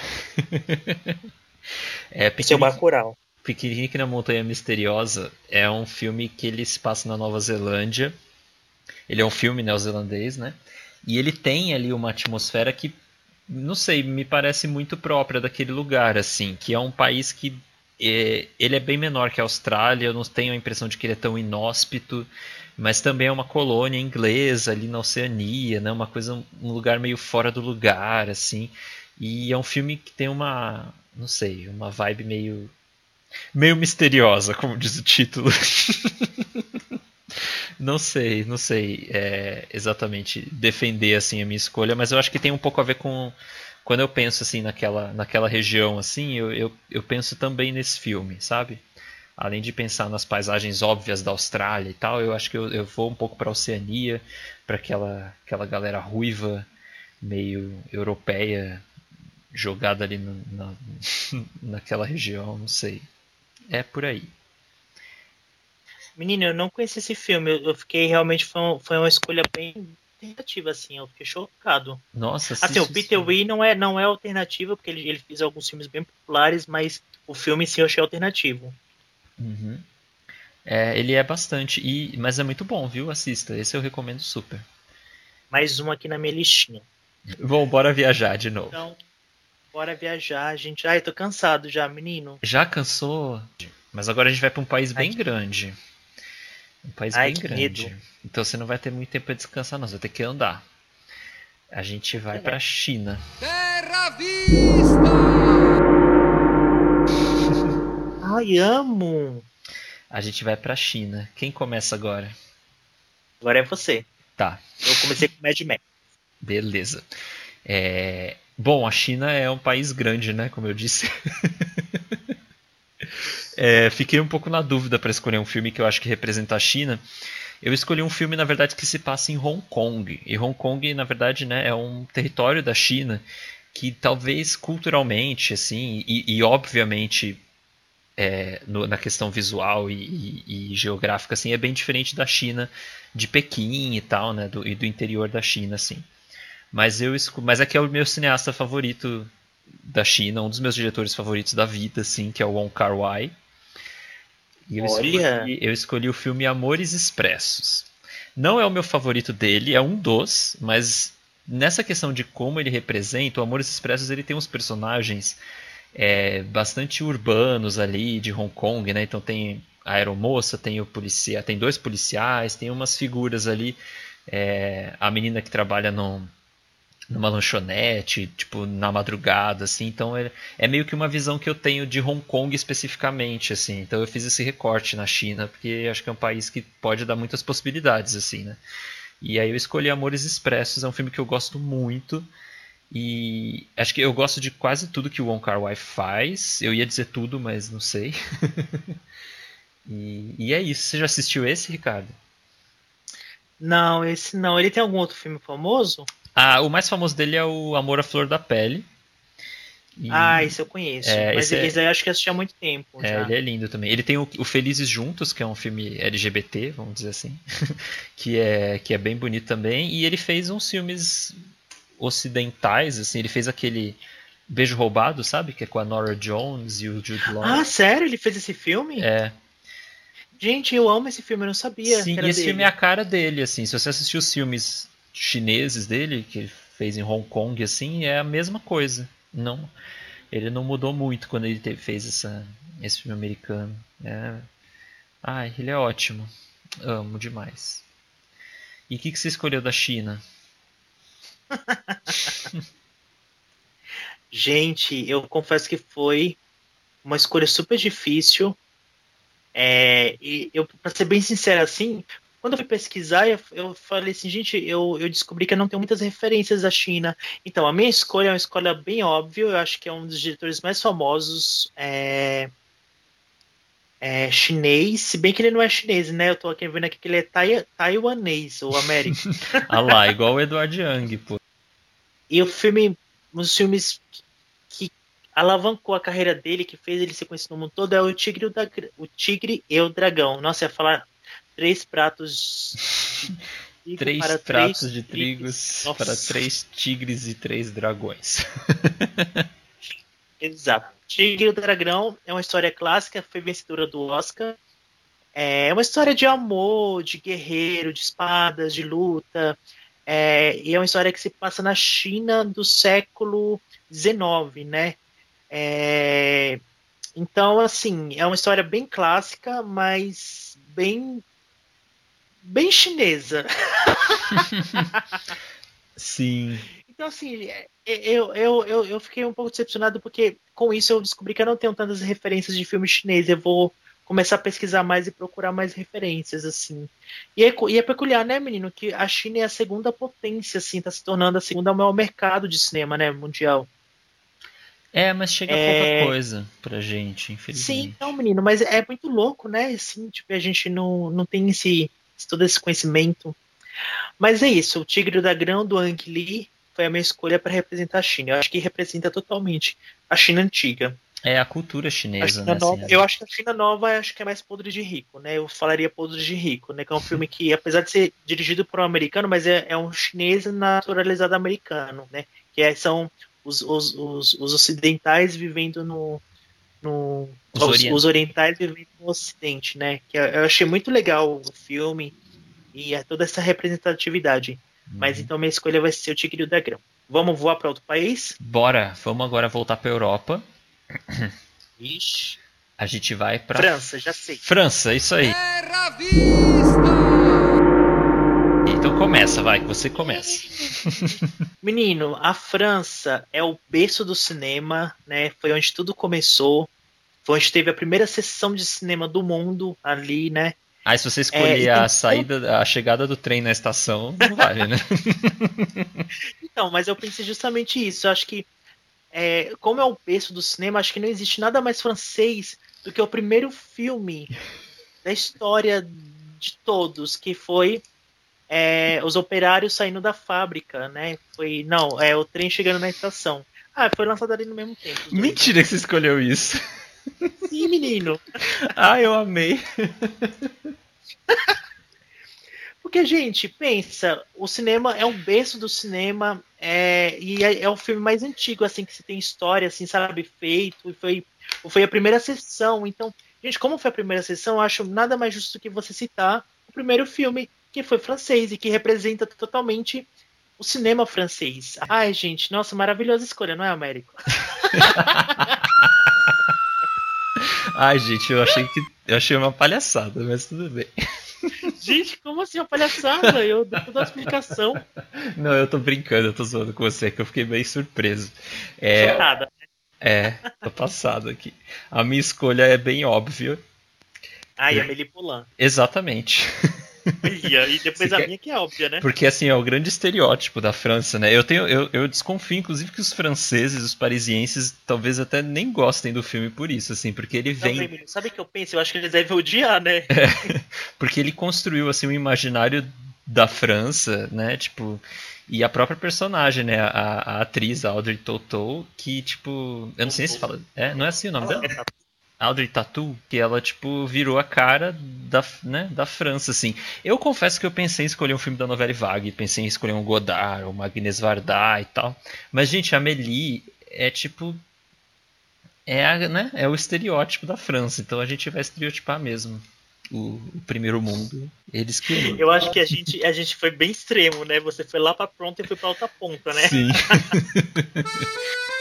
(laughs) é, Seu Piquenique, Bacurau. Piquenique na Montanha Misteriosa é um filme que ele se passa na Nova Zelândia. Ele é um filme neozelandês, né? E ele tem ali uma atmosfera que, não sei, me parece muito própria daquele lugar, assim, que é um país que é, ele é bem menor que a Austrália, eu não tenho a impressão de que ele é tão inóspito, mas também é uma colônia inglesa ali na Oceania, né? Uma coisa, um lugar meio fora do lugar, assim. E é um filme que tem uma, não sei, uma vibe meio meio misteriosa, como diz o título. (laughs) não sei, não sei é, exatamente defender assim a minha escolha, mas eu acho que tem um pouco a ver com quando eu penso assim naquela, naquela região assim, eu, eu, eu penso também nesse filme, sabe? Além de pensar nas paisagens óbvias da Austrália e tal, eu acho que eu, eu vou um pouco para a Oceania, para aquela, aquela galera ruiva, meio europeia, jogada ali na, (laughs) naquela região, não sei. É por aí. Menino, eu não conheci esse filme. Eu, eu fiquei realmente. Foi, um- foi uma escolha bem tentativa, assim. Eu fiquei chocado. Nossa, Assim, o Peter. Wee não é, não é alternativa, porque ele, ele fez alguns filmes bem populares, mas o filme em si eu achei alternativo. Uhum. É, ele é bastante, e, mas é muito bom, viu? Assista, esse eu recomendo super. Mais um aqui na minha listinha. Bom, bora viajar de novo. Então, bora viajar, gente. Ai, tô cansado já, menino. Já cansou? Mas agora a gente vai para um país bem Ai, grande. Um país Ai, bem grande. medo. Então você não vai ter muito tempo para descansar, não. Você vai ter que andar. A gente vai para a China. (laughs) Ai, amo. A gente vai para a China. Quem começa agora? Agora é você. Tá, Eu comecei com Mad Max. beleza. É, Bom, a China é um país grande, né? Como eu disse. (laughs) É, fiquei um pouco na dúvida para escolher um filme que eu acho que representa a China. Eu escolhi um filme, na verdade, que se passa em Hong Kong. E Hong Kong, na verdade, né, é um território da China que talvez culturalmente, assim, e, e obviamente é, no- na questão visual e, e- e geográfica, assim, é bem diferente da China de Pequim e tal, né, do, e do interior da China, assim. Mas eu mas aqui é o meu cineasta favorito da China, um dos meus diretores favoritos da vida, assim, que é o Wong Kar Wai. E eu escolhi, eu escolhi o filme Amores Expressos. Não é o meu favorito dele, é um dos, mas nessa questão de como ele representa, o Amores Expressos ele tem uns personagens é, bastante urbanos ali de Hong Kong, né? Então tem a aeromoça, tem o policial, tem dois policiais, tem umas figuras ali, é, a menina que trabalha num, numa lanchonete, tipo, na madrugada, assim, então é, é meio que uma visão que eu tenho de Hong Kong especificamente, assim, então eu fiz esse recorte na China, porque acho que é um país que pode dar muitas possibilidades, assim, né, e aí eu escolhi Amores Expressos, é um filme que eu gosto muito, e acho que eu gosto de quase tudo que o Wong Kar Wai faz, eu ia dizer tudo, mas não sei, (laughs) e, e é isso, você já assistiu esse, Ricardo? Não, esse não. Ele tem algum outro filme famoso? Ah, o mais famoso dele é o Amor à Flor da Pele. E- Ah, esse eu conheço. É, mas esse é- esse aí eu acho que assisti há muito tempo. É, já. ele é lindo também. Ele tem o, o Felizes Juntos, que é um filme LGBT, vamos dizer assim, (laughs) que é que é bem bonito também. E ele fez uns filmes ocidentais, assim. Ele fez aquele Beijo Roubado, sabe? Que é com a Nora Jones e o Jude Law. Ah, sério? Ele fez esse filme? é. Gente, eu amo esse filme, eu não sabia. Sim, esse dele. filme é a cara dele, assim. Se você assistir os filmes chineses dele, que ele fez em Hong Kong, assim, é a mesma coisa. Não, ele não mudou muito quando ele te- fez essa, esse filme americano. É... Ai, ele é ótimo. Amo demais. E o que, que você escolheu da China? (laughs) Gente, eu confesso que foi uma escolha super difícil. É, e eu, pra ser bem sincero assim, quando eu fui pesquisar, eu, eu falei assim, gente, eu, eu descobri que eu não tenho muitas referências da China. Então, a minha escolha é uma escolha bem óbvia, eu acho que é um dos diretores mais famosos. É, é chinês, se bem que ele não é chinês, né? Eu tô aqui vendo aqui que ele é tai, taiwanês, ou américo. (laughs) ah lá, igual o Edward Young, pô. E o filme, um dos filmes que alavancou a carreira dele, que fez ele ser conhecido no mundo todo, é o Tigre, o Tigre e o Dragão. Nossa, ia falar três pratos de três para pratos três de trigos para três tigres e três dragões. (laughs) Exato. Tigre e o Dragão é uma história clássica, foi vencedora do Oscar. É uma história de amor, de guerreiro, de espadas, de luta. É, e é uma história que se passa na China do século XIX, né? É, então, assim, é uma história bem clássica, mas bem bem chinesa. (laughs) Sim. Então, assim, é, é, eu, eu, eu, eu fiquei um pouco decepcionado porque com isso eu descobri que eu não tenho tantas referências de filme chinês. Eu vou começar a pesquisar mais e procurar mais referências, assim. E é, e é peculiar, né, menino, que a China é a segunda potência, assim, tá se tornando a segunda maior mercado de cinema, né, mundial. É, mas chega é... pouca coisa pra gente, infelizmente. Sim, não, menino, mas é muito louco, né, assim, tipo, a gente não, não tem esse, todo esse conhecimento. Mas é isso, o Tigre da Grão do Ang Lee foi a minha escolha para representar a China. Eu acho que representa totalmente a China antiga. É a cultura chinesa, a China né? Nova, assim, eu acho que a China nova acho que é mais podre de rico, né? Eu falaria podre de rico, né? Que é um filme que, apesar de ser dirigido por um americano, mas é, é um chinês naturalizado americano, né? Que é, são os, os, os, os, ocidentais vivendo no. No os, os, os, orientais vivendo no ocidente, né? Que eu achei muito legal o filme e é toda essa representatividade. Mas uhum. então minha escolha vai ser o Tigre e o Dragão. Vamos voar para outro país? Bora, vamos agora voltar para Europa. Ixi. A gente vai para França, já sei. França, isso aí. Então começa, vai, que você começa. (laughs) Menino, a França é o berço do cinema, né? Foi onde tudo começou. Foi onde teve a primeira sessão de cinema do mundo ali, né? Aí se você escolher é, a saída, a chegada do trem na estação, não vale, né? (laughs) então, mas eu pensei justamente isso. Eu acho que, é, como é o berço do cinema, acho que não existe nada mais francês do que o primeiro filme da história de todos, que foi é, os operários saindo da fábrica, né? Foi, não, é o trem chegando na estação. Ah, foi lançado ali no mesmo tempo. Mentira que você escolheu isso. Sim, menino. (laughs) ah, eu amei. (laughs) Porque, gente, pensa, o cinema é um berço do cinema é, e é, é, o filme mais antigo, assim, que se tem história, assim, sabe, feito, e foi, foi a primeira sessão. Então, gente, como foi a primeira sessão, eu acho nada mais justo que você citar o primeiro filme, que foi francês e que representa totalmente o cinema francês. Ai, gente, nossa, maravilhosa escolha, não é, Américo? (laughs) Ai, gente, eu achei que eu achei uma palhaçada, mas tudo bem. Gente, como assim uma palhaçada? Eu dou a explicação. Não, eu tô brincando, eu tô zoando com você, que eu fiquei bem surpreso. É, Chocada. é, tô passado aqui. A minha escolha é bem óbvia. Ah, e a Meli Exatamente. E depois Você a quer... minha que é óbvia, né? Porque assim, é o grande estereótipo da França, né? Eu tenho eu, eu desconfio inclusive que os franceses, os parisienses, talvez até nem gostem do filme por isso, assim, porque ele vem Não, Sabe o que eu penso? Eu acho que eles devem odiar, né? (laughs) É, porque ele construiu assim um imaginário da França, né? Tipo, e a própria personagem, né? A, a atriz, a Audrey Tautou, que, tipo. Eu não sei se fala. É, não é assim o nome dela? Audrey Tatu, que ela, tipo, virou a cara da, né, da França, assim. Eu confesso que eu pensei em escolher um filme da novela Vague, pensei em escolher um Godard, um Agnes Varda e tal. Mas, gente, a Amélie é, tipo... É, a, né, é o estereótipo da França, então a gente vai estereotipar mesmo. O, o, primeiro mundo. Eles que. Eu acho que a gente, a gente foi bem extremo, né? Você foi lá pra pronta e foi pra outra ponta, né? Sim. (laughs)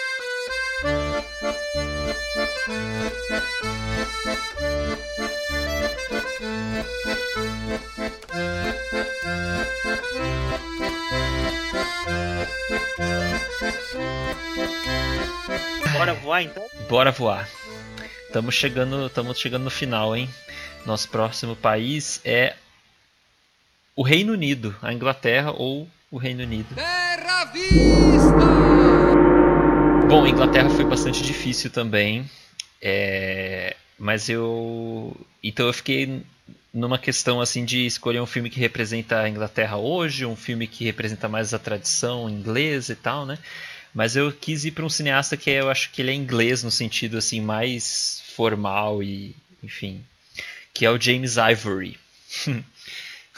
Bora voar então? Bora voar. Estamos chegando, estamos chegando no final, hein? Nosso próximo país é o Reino Unido, a Inglaterra ou o Reino Unido. Terra Vista! Bom, Inglaterra foi bastante difícil também, é, mas eu, então eu fiquei numa questão assim de escolher um filme que representa a Inglaterra hoje, um filme que representa mais a tradição inglesa e tal, né? Mas eu quis ir para um cineasta que eu acho que ele é inglês no sentido assim mais formal e, enfim, que é o James Ivory. (laughs)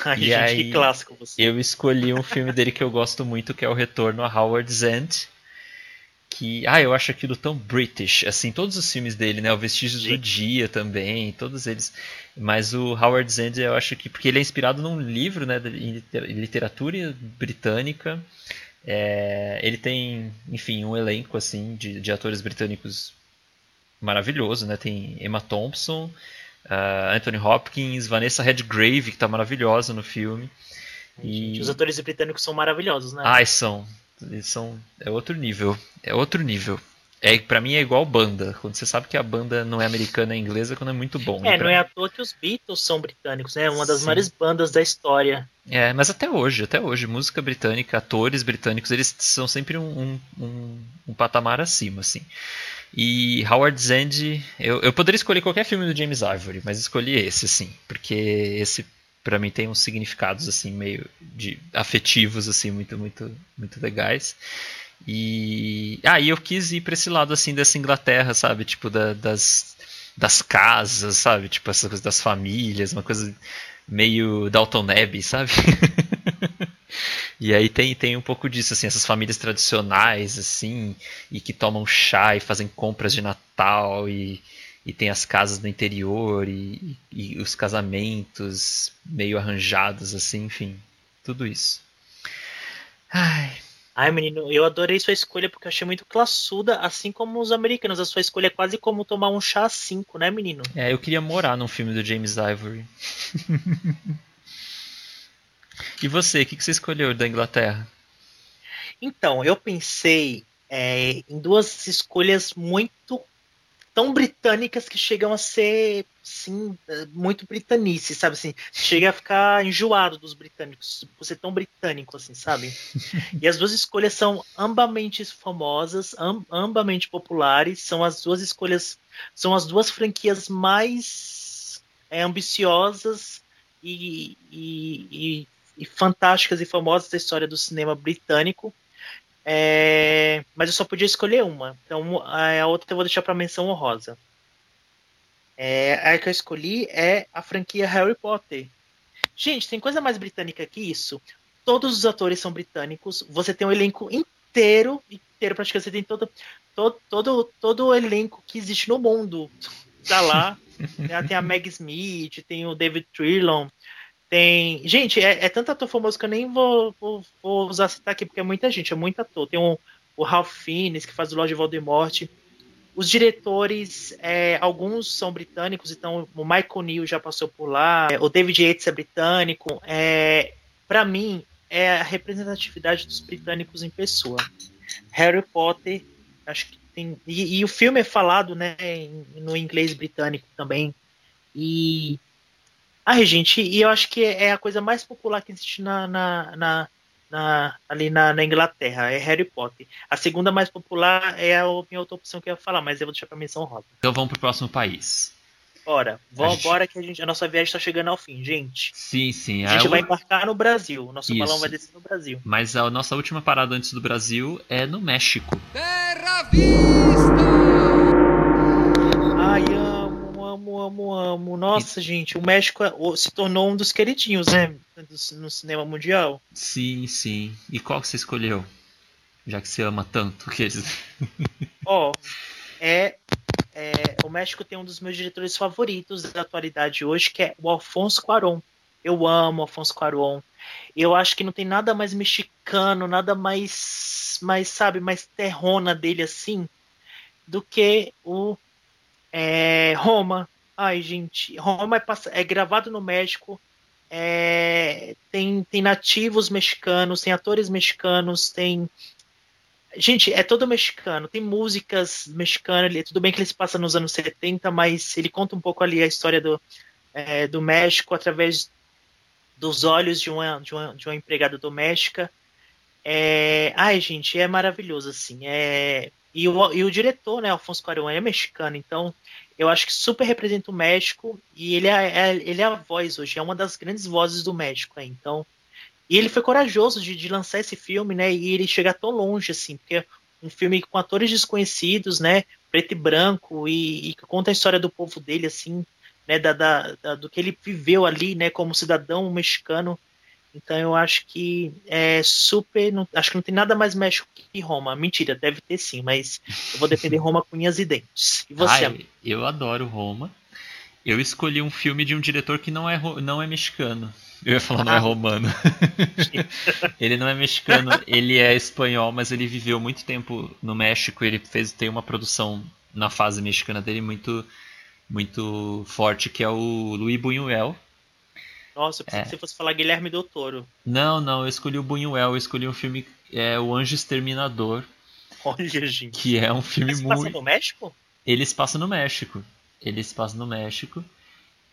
Ai, E gente, aí, que clássico você. Eu escolhi um filme dele que eu gosto muito, que é o Retorno a Howard's End. Que, ah, eu acho aquilo tão British, assim, todos os filmes dele, né, o Vestígios do Sim. Dia também, todos eles. Mas o Howard's End eu acho que porque ele é inspirado num livro, né, liter- literatura britânica. É, ele tem, enfim, um elenco assim de, de atores britânicos maravilhoso, né? Tem Emma Thompson, ah, Anthony Hopkins, Vanessa Redgrave, que tá maravilhosa no filme. E... Os atores britânicos são maravilhosos, né? Ai, são. São. É outro nível. É outro nível. É, pra mim é igual banda. Quando você sabe que a banda não é americana, é inglesa, quando é muito bom. é, pra- não é à toa que os Beatles são britânicos, né? Uma das Sim. maiores bandas da história. É, mas até hoje, até hoje, música britânica, atores britânicos, eles são sempre um, um, um, patamar acima, assim. E Howard's End, eu, eu poderia escolher qualquer filme do James Ivory, mas escolhi esse, assim, porque esse pra mim tem uns significados assim meio de afetivos assim muito muito muito legais. E aí eu quis ir pra esse lado assim dessa Inglaterra, sabe, tipo da- das das casas, sabe, tipo essa coisa das famílias, uma coisa meio Dalton Abbey, sabe? (laughs) e aí tem, tem um pouco disso, assim, essas famílias tradicionais, assim, e que tomam chá e fazem compras de Natal e, e tem as casas do interior e, e, os casamentos meio arranjados, assim, enfim, tudo isso. Ai, Ai, menino, eu adorei sua escolha porque eu achei muito classuda, assim como os americanos. A sua escolha é quase como tomar um chá 5, né, menino? é, eu queria morar num filme do James Ivory. (laughs) e você, o que, que você escolheu da Inglaterra? Então, eu pensei é, em duas escolhas muito tão britânicas que chegam a ser, sim, eh, muito britanice, sabe assim? Chega a ficar enjoado dos britânicos, por ser tão britânico, assim, sabe? (laughs) E as duas escolhas são ambamente famosas, am- ambamente populares, são as duas escolhas, são as duas franquias mais é, ambiciosas e, e- e- e fantásticas e famosas da história do cinema britânico. É, mas eu só podia escolher uma. Então a outra eu vou deixar para menção honrosa. É, a que eu escolhi é a franquia Harry Potter. Gente, tem coisa mais britânica que isso. Todos os atores são britânicos. Você tem um elenco inteiro, inteiro praticamente. Você tem todo, todo, todo, todo o elenco que existe no mundo. Tá lá. (laughs) Né, tem a Meg Smith, tem o David Trillon, tem. Gente, é, é tanto ator famoso que eu nem vou, vou, vou usar citar aqui, porque é muita gente, é muito ator. Tem o, o Ralph Fiennes, que faz o Lord Voldemort. Os diretores, é, alguns são britânicos, então o Michael Neal já passou por lá, é, o David Yates é britânico. É, para mim, é a representatividade dos britânicos em pessoa. Harry Potter, acho que tem. E, e o filme é falado né, no inglês britânico também. E Ai, gente, e eu acho que é a coisa mais popular que existe na, na, na- na- ali na, na Inglaterra, é Harry Potter. A segunda mais popular é a minha outra opção que eu ia falar, mas eu vou deixar pra menção rosa. Então vamos pro próximo país. Bora, vamos gente- embora que a, gente, a nossa viagem tá chegando ao fim, gente. Sim, sim. A gente vai embarcar no Brasil, o nosso Isso. balão vai descer no Brasil. Mas a nossa última parada antes do Brasil é no México. Terra Vista! Amo, amo, amo. Nossa, gente, o México é- se tornou um dos queridinhos, né, no cinema mundial. Sim, sim. E qual que você escolheu? Já que você ama tanto. Que eles... (laughs) Ó, é, é, o México tem um dos meus diretores favoritos da atualidade hoje, que é o Alfonso Cuarón. Eu amo Alfonso Cuarón. Eu acho que não tem nada mais mexicano, nada mais, mais sabe, mais terrona dele assim, do que o É, Roma. Ai, gente, Roma é, pass- é gravado no México. É, tem, tem nativos mexicanos, tem atores mexicanos, tem. Gente, é todo mexicano. Tem músicas mexicanas. Tudo bem que ele se passa nos anos 70, mas ele conta um pouco ali a história do, é, do México através dos olhos de uma, de uma, de uma empregada doméstica. É, ai, gente, é maravilhoso, assim. É, e, o, e o diretor, né, Alfonso Cuarón, é mexicano, então eu acho que super representa o México e ele é, é- ele é a voz hoje, é uma das grandes vozes do México. aí, Então, e ele foi corajoso de, de lançar esse filme, né, e ele chegar tão longe, assim, porque um filme com atores desconhecidos, né, preto e branco, e, e que conta a história do povo dele, assim, né, da, da- da- do que ele viveu ali, né, como cidadão mexicano. Então eu acho que é super. não- acho que não tem nada mais México que Roma. Mentira, deve ter sim, mas eu vou defender Roma com unhas e dentes. E você, Ai, eu adoro Roma. Eu escolhi um filme de um diretor que não é, não é mexicano. Eu ia falar não é Ah. romano. (laughs) ele não é mexicano, ele é espanhol, mas ele viveu muito tempo no México. Ele fez tem uma produção na fase mexicana dele muito muito forte que é o Luis Buñuel. Nossa, eu pensei é. que você fosse falar Guilherme Del Toro. Não, não, eu escolhi o Buñuel, eu escolhi um filme é o Anjo Exterminador, Olha, gente. que é um filme Mas passa muito no México? Eles passam no México. Eles passam no México.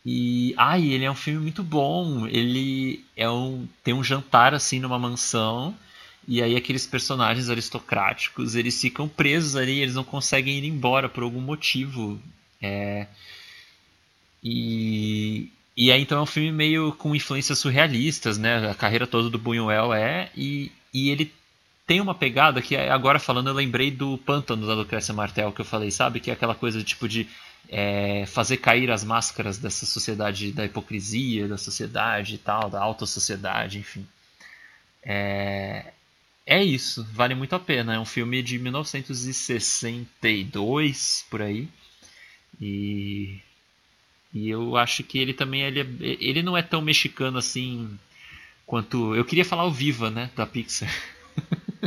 E. Ai, ele é um filme muito bom. Ele é um. Tem um jantar assim numa mansão. E aí aqueles personagens aristocráticos, eles ficam presos ali, eles não conseguem ir embora por algum motivo. É. E. E aí então é um filme meio com influências surrealistas, né? A carreira toda do Buñuel é. E, e ele tem uma pegada que agora falando eu lembrei do Pântano da Lucrécia Martel que eu falei, sabe? Que é aquela coisa tipo de é, fazer cair as máscaras dessa sociedade da hipocrisia, da sociedade e tal, da alta sociedade, enfim. É, é isso, vale muito a pena. É um filme de 1962 por aí. E e eu acho que ele também ele, é- ele não é tão mexicano assim quanto eu queria falar o Viva, né, da Pixar. (laughs)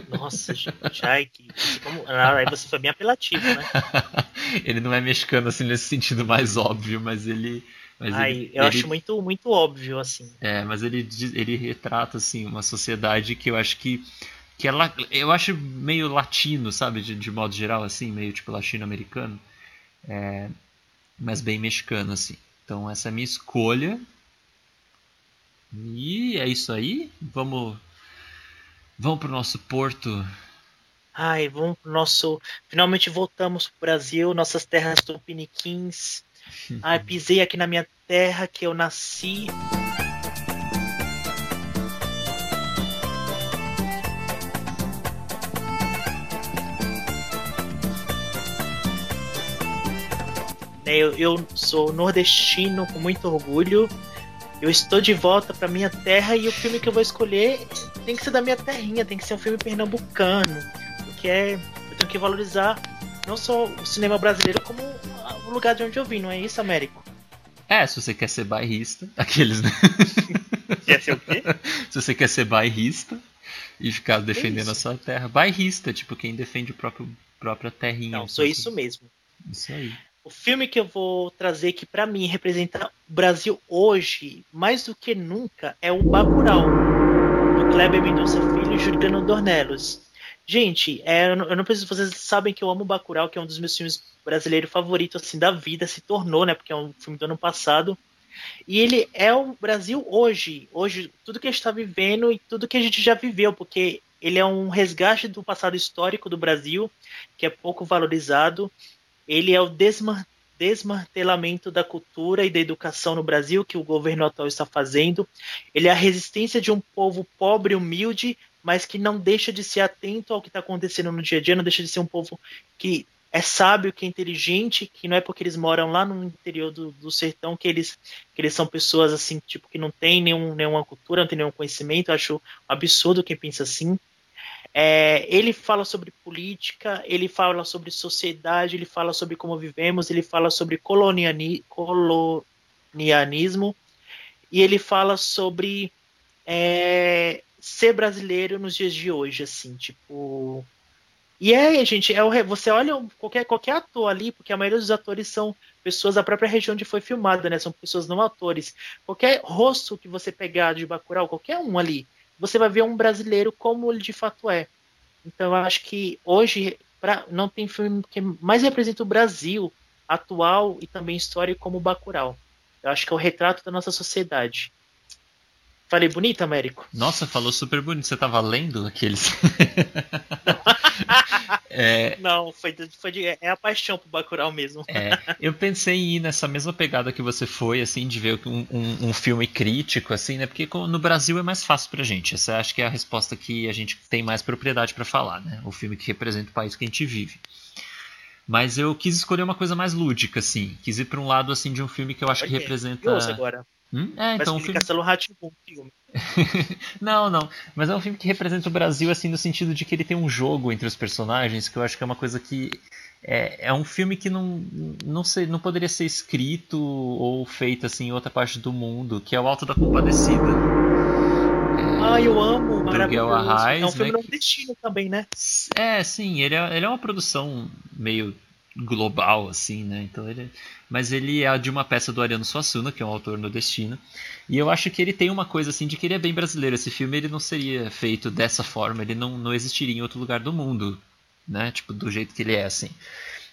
Nossa, gente. Ai, que. Como... Ah, aí você foi bem apelativo, né? (laughs) ele não é mexicano assim nesse sentido mais óbvio, mas ele mas Ai, ele, eu ele- acho muito, muito óbvio, assim. é, mas ele ele retrata assim uma sociedade que eu acho que que ela eu acho meio latino, sabe, de, de modo geral assim, meio tipo latino-americano. É, mas bem mexicano assim. Então essa é a minha escolha. E é isso aí. Vamos vamos pro nosso porto. Ai, vamos pro nosso. Finalmente voltamos pro Brasil, nossas terras tupiniquins. (laughs) Ai, pisei aqui na minha terra que eu nasci. Eu, eu sou nordestino com muito orgulho. Eu estou de volta para minha terra e o filme que eu vou escolher tem que ser da minha terrinha, tem que ser um filme pernambucano, porque é, eu tenho que valorizar não só o cinema brasileiro como o lugar de onde eu vim, não é isso, Américo? É, se você quer ser bairrista, (laughs) aqueles, né? Quer ser o quê? (laughs) se você quer ser bairrista e ficar defendendo a sua terra, bairrista, tipo quem defende o próprio própria terrinha. Não, sou isso mesmo. Isso aí. O filme que eu vou trazer que pra mim representa o Brasil hoje, mais do que nunca, é o Bacurau, do Kleber Mendonça Filho e Juliano Dornelos. Gente, é, eu, não, eu não preciso, vocês sabem que eu amo Bacurau, que é um dos meus filmes brasileiros favoritos assim da vida, se tornou, né, porque é um filme do ano passado. E ele é o Brasil hoje, hoje tudo que a gente está vivendo e tudo que a gente já viveu, porque ele é um resgate do passado histórico do Brasil, que é pouco valorizado ele é o desma- desmantelamento da cultura e da educação no Brasil que o governo atual está fazendo. Ele é a resistência de um povo pobre humilde, mas que não deixa de ser atento ao que está acontecendo no dia a dia, não deixa de ser um povo que é sábio, que é inteligente, que não é porque eles moram lá no interior do, do sertão que eles, que eles são pessoas assim, tipo, que não tem nenhum, nenhuma cultura, não tem nenhum conhecimento. Eu acho absurdo quem pensa assim. É, ele fala sobre política, ele fala sobre sociedade, ele fala sobre como vivemos, ele fala sobre coloniani- colonialismo e ele fala sobre é, ser brasileiro nos dias de hoje, assim, tipo E é, gente, é o, você olha qualquer, qualquer ator ali, porque a maioria dos atores são pessoas da própria região onde foi filmada, né? São pessoas não atores. Qualquer rosto que você pegar de Bacurau, qualquer um ali, você vai ver um brasileiro como ele de fato é. Então eu acho que hoje pra, não tem filme que mais representa o Brasil atual e também histórico como Bacurau. Eu acho que é o retrato da nossa sociedade. Falei bonito, Américo? Nossa, falou super bonito. Você tava lendo aqueles. (laughs) é, Não, foi, foi de, é a paixão pro Bacurau mesmo. é, eu pensei em ir nessa mesma pegada que você foi, assim, de ver um, um- um filme crítico, assim, né? Porque no Brasil é mais fácil pra gente. Essa acho que é a resposta que a gente tem mais propriedade pra falar, né? O filme que representa o país que a gente vive. Mas eu quis escolher uma coisa mais lúdica, assim. Quis ir pra um lado, assim, de um filme que eu acho que representa. agora. Hum? É, Mas então um então, filme Castelo filme. (laughs) não, não. Mas é um filme que representa o Brasil, assim, no sentido de que ele tem um jogo entre os personagens, que eu acho que é uma coisa que. É, é um filme que não, não, sei, não poderia ser escrito ou feito assim em outra parte do mundo, que é o Alto da Compadecida. Ah, eu amo, maravilhoso. Miguel Arraes, é um filme né, nordestino também, né? É, sim, ele é, ele é uma produção meio global, assim, né? Então ele, mas ele é de uma peça do Ariano Suassuna, que é um autor nordestino. E eu acho que ele tem uma coisa assim de que ele é bem brasileiro. Esse filme ele não seria feito dessa forma, ele não, não existiria em outro lugar do mundo, né? Tipo, do jeito que ele é, assim.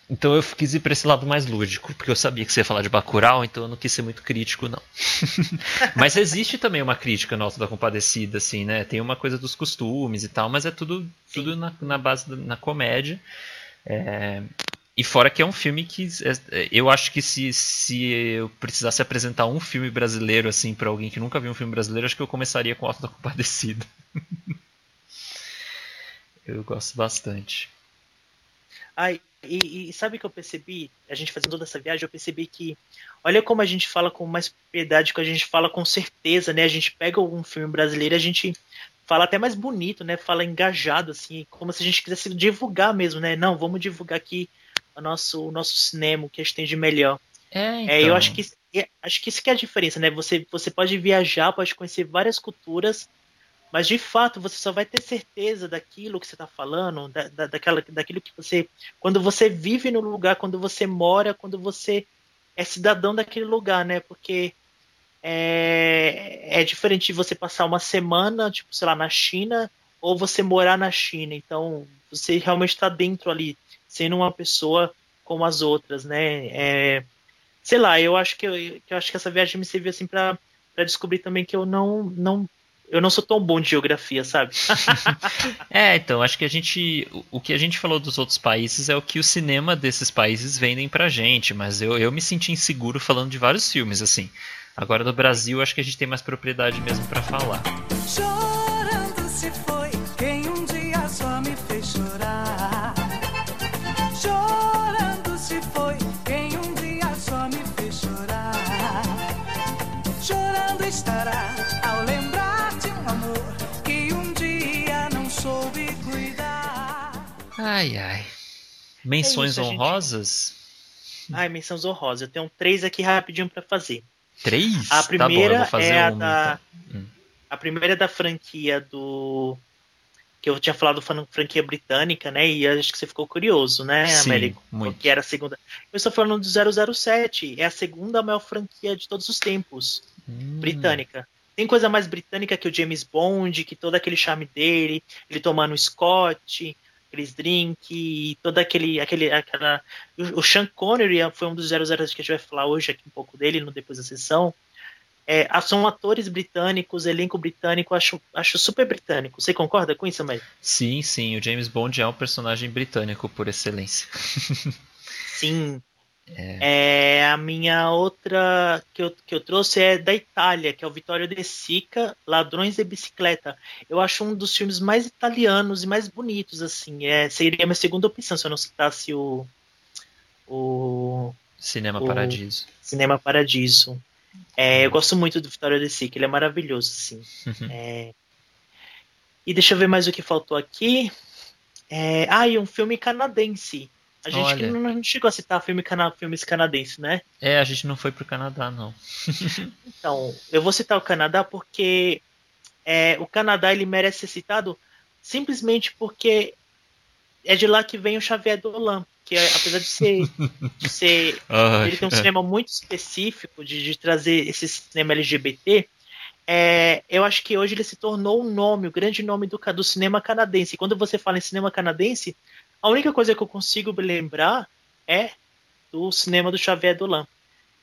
Então eu quis ir pra esse lado mais lúdico, porque eu sabia que você ia falar de Bacurau, então eu não quis ser muito crítico, não. (laughs) mas existe também uma crítica no Alto da Compadecida, assim, né? Tem uma coisa dos costumes e tal, mas é tudo, tudo na, na base da na comédia. É, e fora que é um filme que é, eu acho que se, se eu precisasse apresentar um filme brasileiro assim para alguém que nunca viu um filme brasileiro, acho que eu começaria com o Alto da Compadecida. (laughs) eu gosto bastante. Ai, e, e sabe o que eu percebi? A gente fazendo toda essa viagem, eu percebi que olha como a gente fala com mais propriedade, que a gente fala com certeza, né? A gente pega algum filme brasileiro, a gente fala até mais bonito, né? Fala engajado, assim, como se a gente quisesse divulgar mesmo, né? Não, vamos divulgar aqui o nosso, o nosso cinema, o que a gente tem de melhor. É, então, É, eu acho que é, acho que isso que é a diferença, né? Você, você pode viajar, pode conhecer várias culturas, mas de fato você só vai ter certeza daquilo que você está falando, da, da, daquela, daquilo que você. Quando você vive no lugar, quando você mora, quando você é cidadão daquele lugar, né? Porque é, é diferente de você passar uma semana, tipo, sei lá, na China, ou você morar na China. Então, você realmente está dentro ali, sendo uma pessoa como as outras, né? É, sei lá, eu acho que eu, que eu acho que essa viagem me serviu assim para descobrir também que eu não não eu não sou tão bom de geografia, sabe? (laughs) É, então, acho que a gente. o- que a gente falou dos outros países é o que o cinema desses países vendem pra gente, mas eu, eu me senti inseguro falando de vários filmes, assim. Agora no Brasil, acho que a gente tem mais propriedade mesmo pra falar. Chorando se foi Ai, ai. Menções isso, gente. honrosas? Ai, menções honrosas. Eu tenho três aqui rapidinho para fazer. Três? A tá bom, primeira vou fazer é a uma. da então. Hum. a primeira é da franquia do que eu tinha falado fran- franquia britânica, né? E acho que você ficou curioso, né, Sim, Américo? muito. Que era a segunda. Eu estou falando do 007, é a segunda maior franquia de todos os tempos. Hum. britânica. Tem coisa mais britânica que o James Bond, que todo aquele charme dele, ele tomando Scott, aqueles drink, todo aquele, aquele, aquela, o, Sean Connery foi um dos 00 que a gente vai falar hoje aqui um pouco dele, no depois da sessão. É, são atores britânicos, elenco britânico, acho, acho super britânico. Você concorda com isso, Américo? Sim, sim, o James Bond é um personagem britânico por excelência. (laughs) Sim. É, a minha outra que eu, que eu trouxe é da Itália, que é o Vittorio De Sica, Ladrões de Bicicleta. Eu acho um dos filmes mais italianos e mais bonitos, assim. É, seria a minha segunda opção se eu não citasse o, o Cinema O- Paradiso. Cinema Paradiso. É, eu gosto muito do Vittorio De Sica, ele é maravilhoso, assim. Uhum. (laughs) É, E deixa eu ver mais o que faltou aqui. É, ah, e um filme canadense. A gente Olha. não, não chegou a citar filme cana, filmes canadenses, né? É, a gente não foi pro Canadá, não. (laughs) Então, eu vou citar o Canadá porque é, o Canadá ele merece ser citado simplesmente porque é de lá que vem o Xavier Dolan, que é, apesar de ser, de ser (laughs) ele tem um é. cinema muito específico de, de trazer esse cinema LGBT. É, eu acho que hoje ele se tornou um nome, o grande nome do, do cinema canadense. E quando você fala em cinema canadense, a única coisa que eu consigo lembrar é do cinema do Xavier Dolan.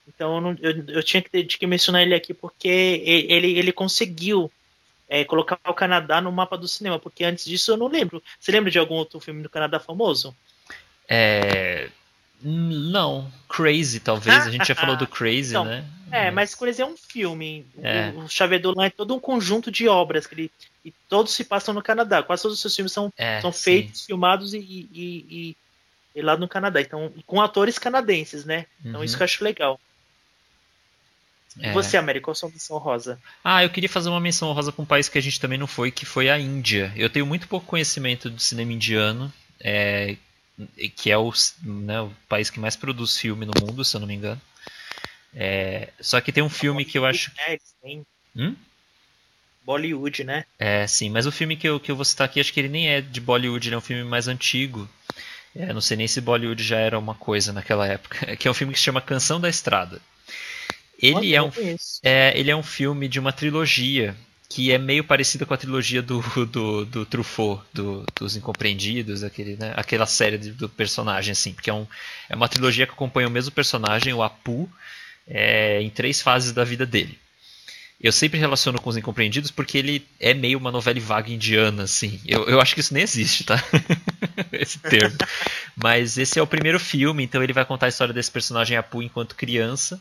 Então eu, não- eu- eu tinha que, que mencionar ele aqui porque ele, ele conseguiu é, colocar o Canadá no mapa do cinema, porque antes disso eu não lembro. Você lembra de algum outro filme do Canadá famoso? É. Não, Crazy, talvez. A gente já (laughs) falou do Crazy, Então, né? É, mas Crazy é um filme. O- É. O, Xavier Dolan é todo um conjunto de obras que ele, e todos se passam no Canadá. Quase todos os seus filmes são, É, são sim. feitos, filmados e, e, e- lá no Canadá. Então, com atores canadenses, né? Então Uhum. isso que eu acho legal. É. você, América, qual a sua missão rosa? Ah, eu queria fazer uma menção honrosa para um país que a gente também não foi, que foi a Índia. Eu tenho muito pouco conhecimento do cinema indiano, é, que é o, né, o país que mais produz filme no mundo, se eu não me engano. É, só que tem um filme que eu acho. Têm Hum? Bollywood, né? É, sim, mas o filme que eu, que eu vou citar aqui, acho que ele nem é de Bollywood, ele é um filme mais antigo. É, não sei nem se Bollywood já era uma coisa naquela época. (laughs) Que é um filme que se chama Canção da Estrada. Ele é um. É, ele é um filme de uma trilogia que é meio parecida com a trilogia do, do, do Truffaut, do- dos Incompreendidos, aquele, né, aquela série de- do personagem, assim, porque é, um, é uma trilogia que acompanha o mesmo personagem, o Apu, é, em três fases da vida dele. Eu sempre relaciono com os Incompreendidos porque ele é meio uma novela vaga indiana, assim. Eu, eu acho que isso nem existe, tá? (laughs) esse termo. Mas esse é o primeiro filme, então ele vai contar a história desse personagem Apu enquanto criança.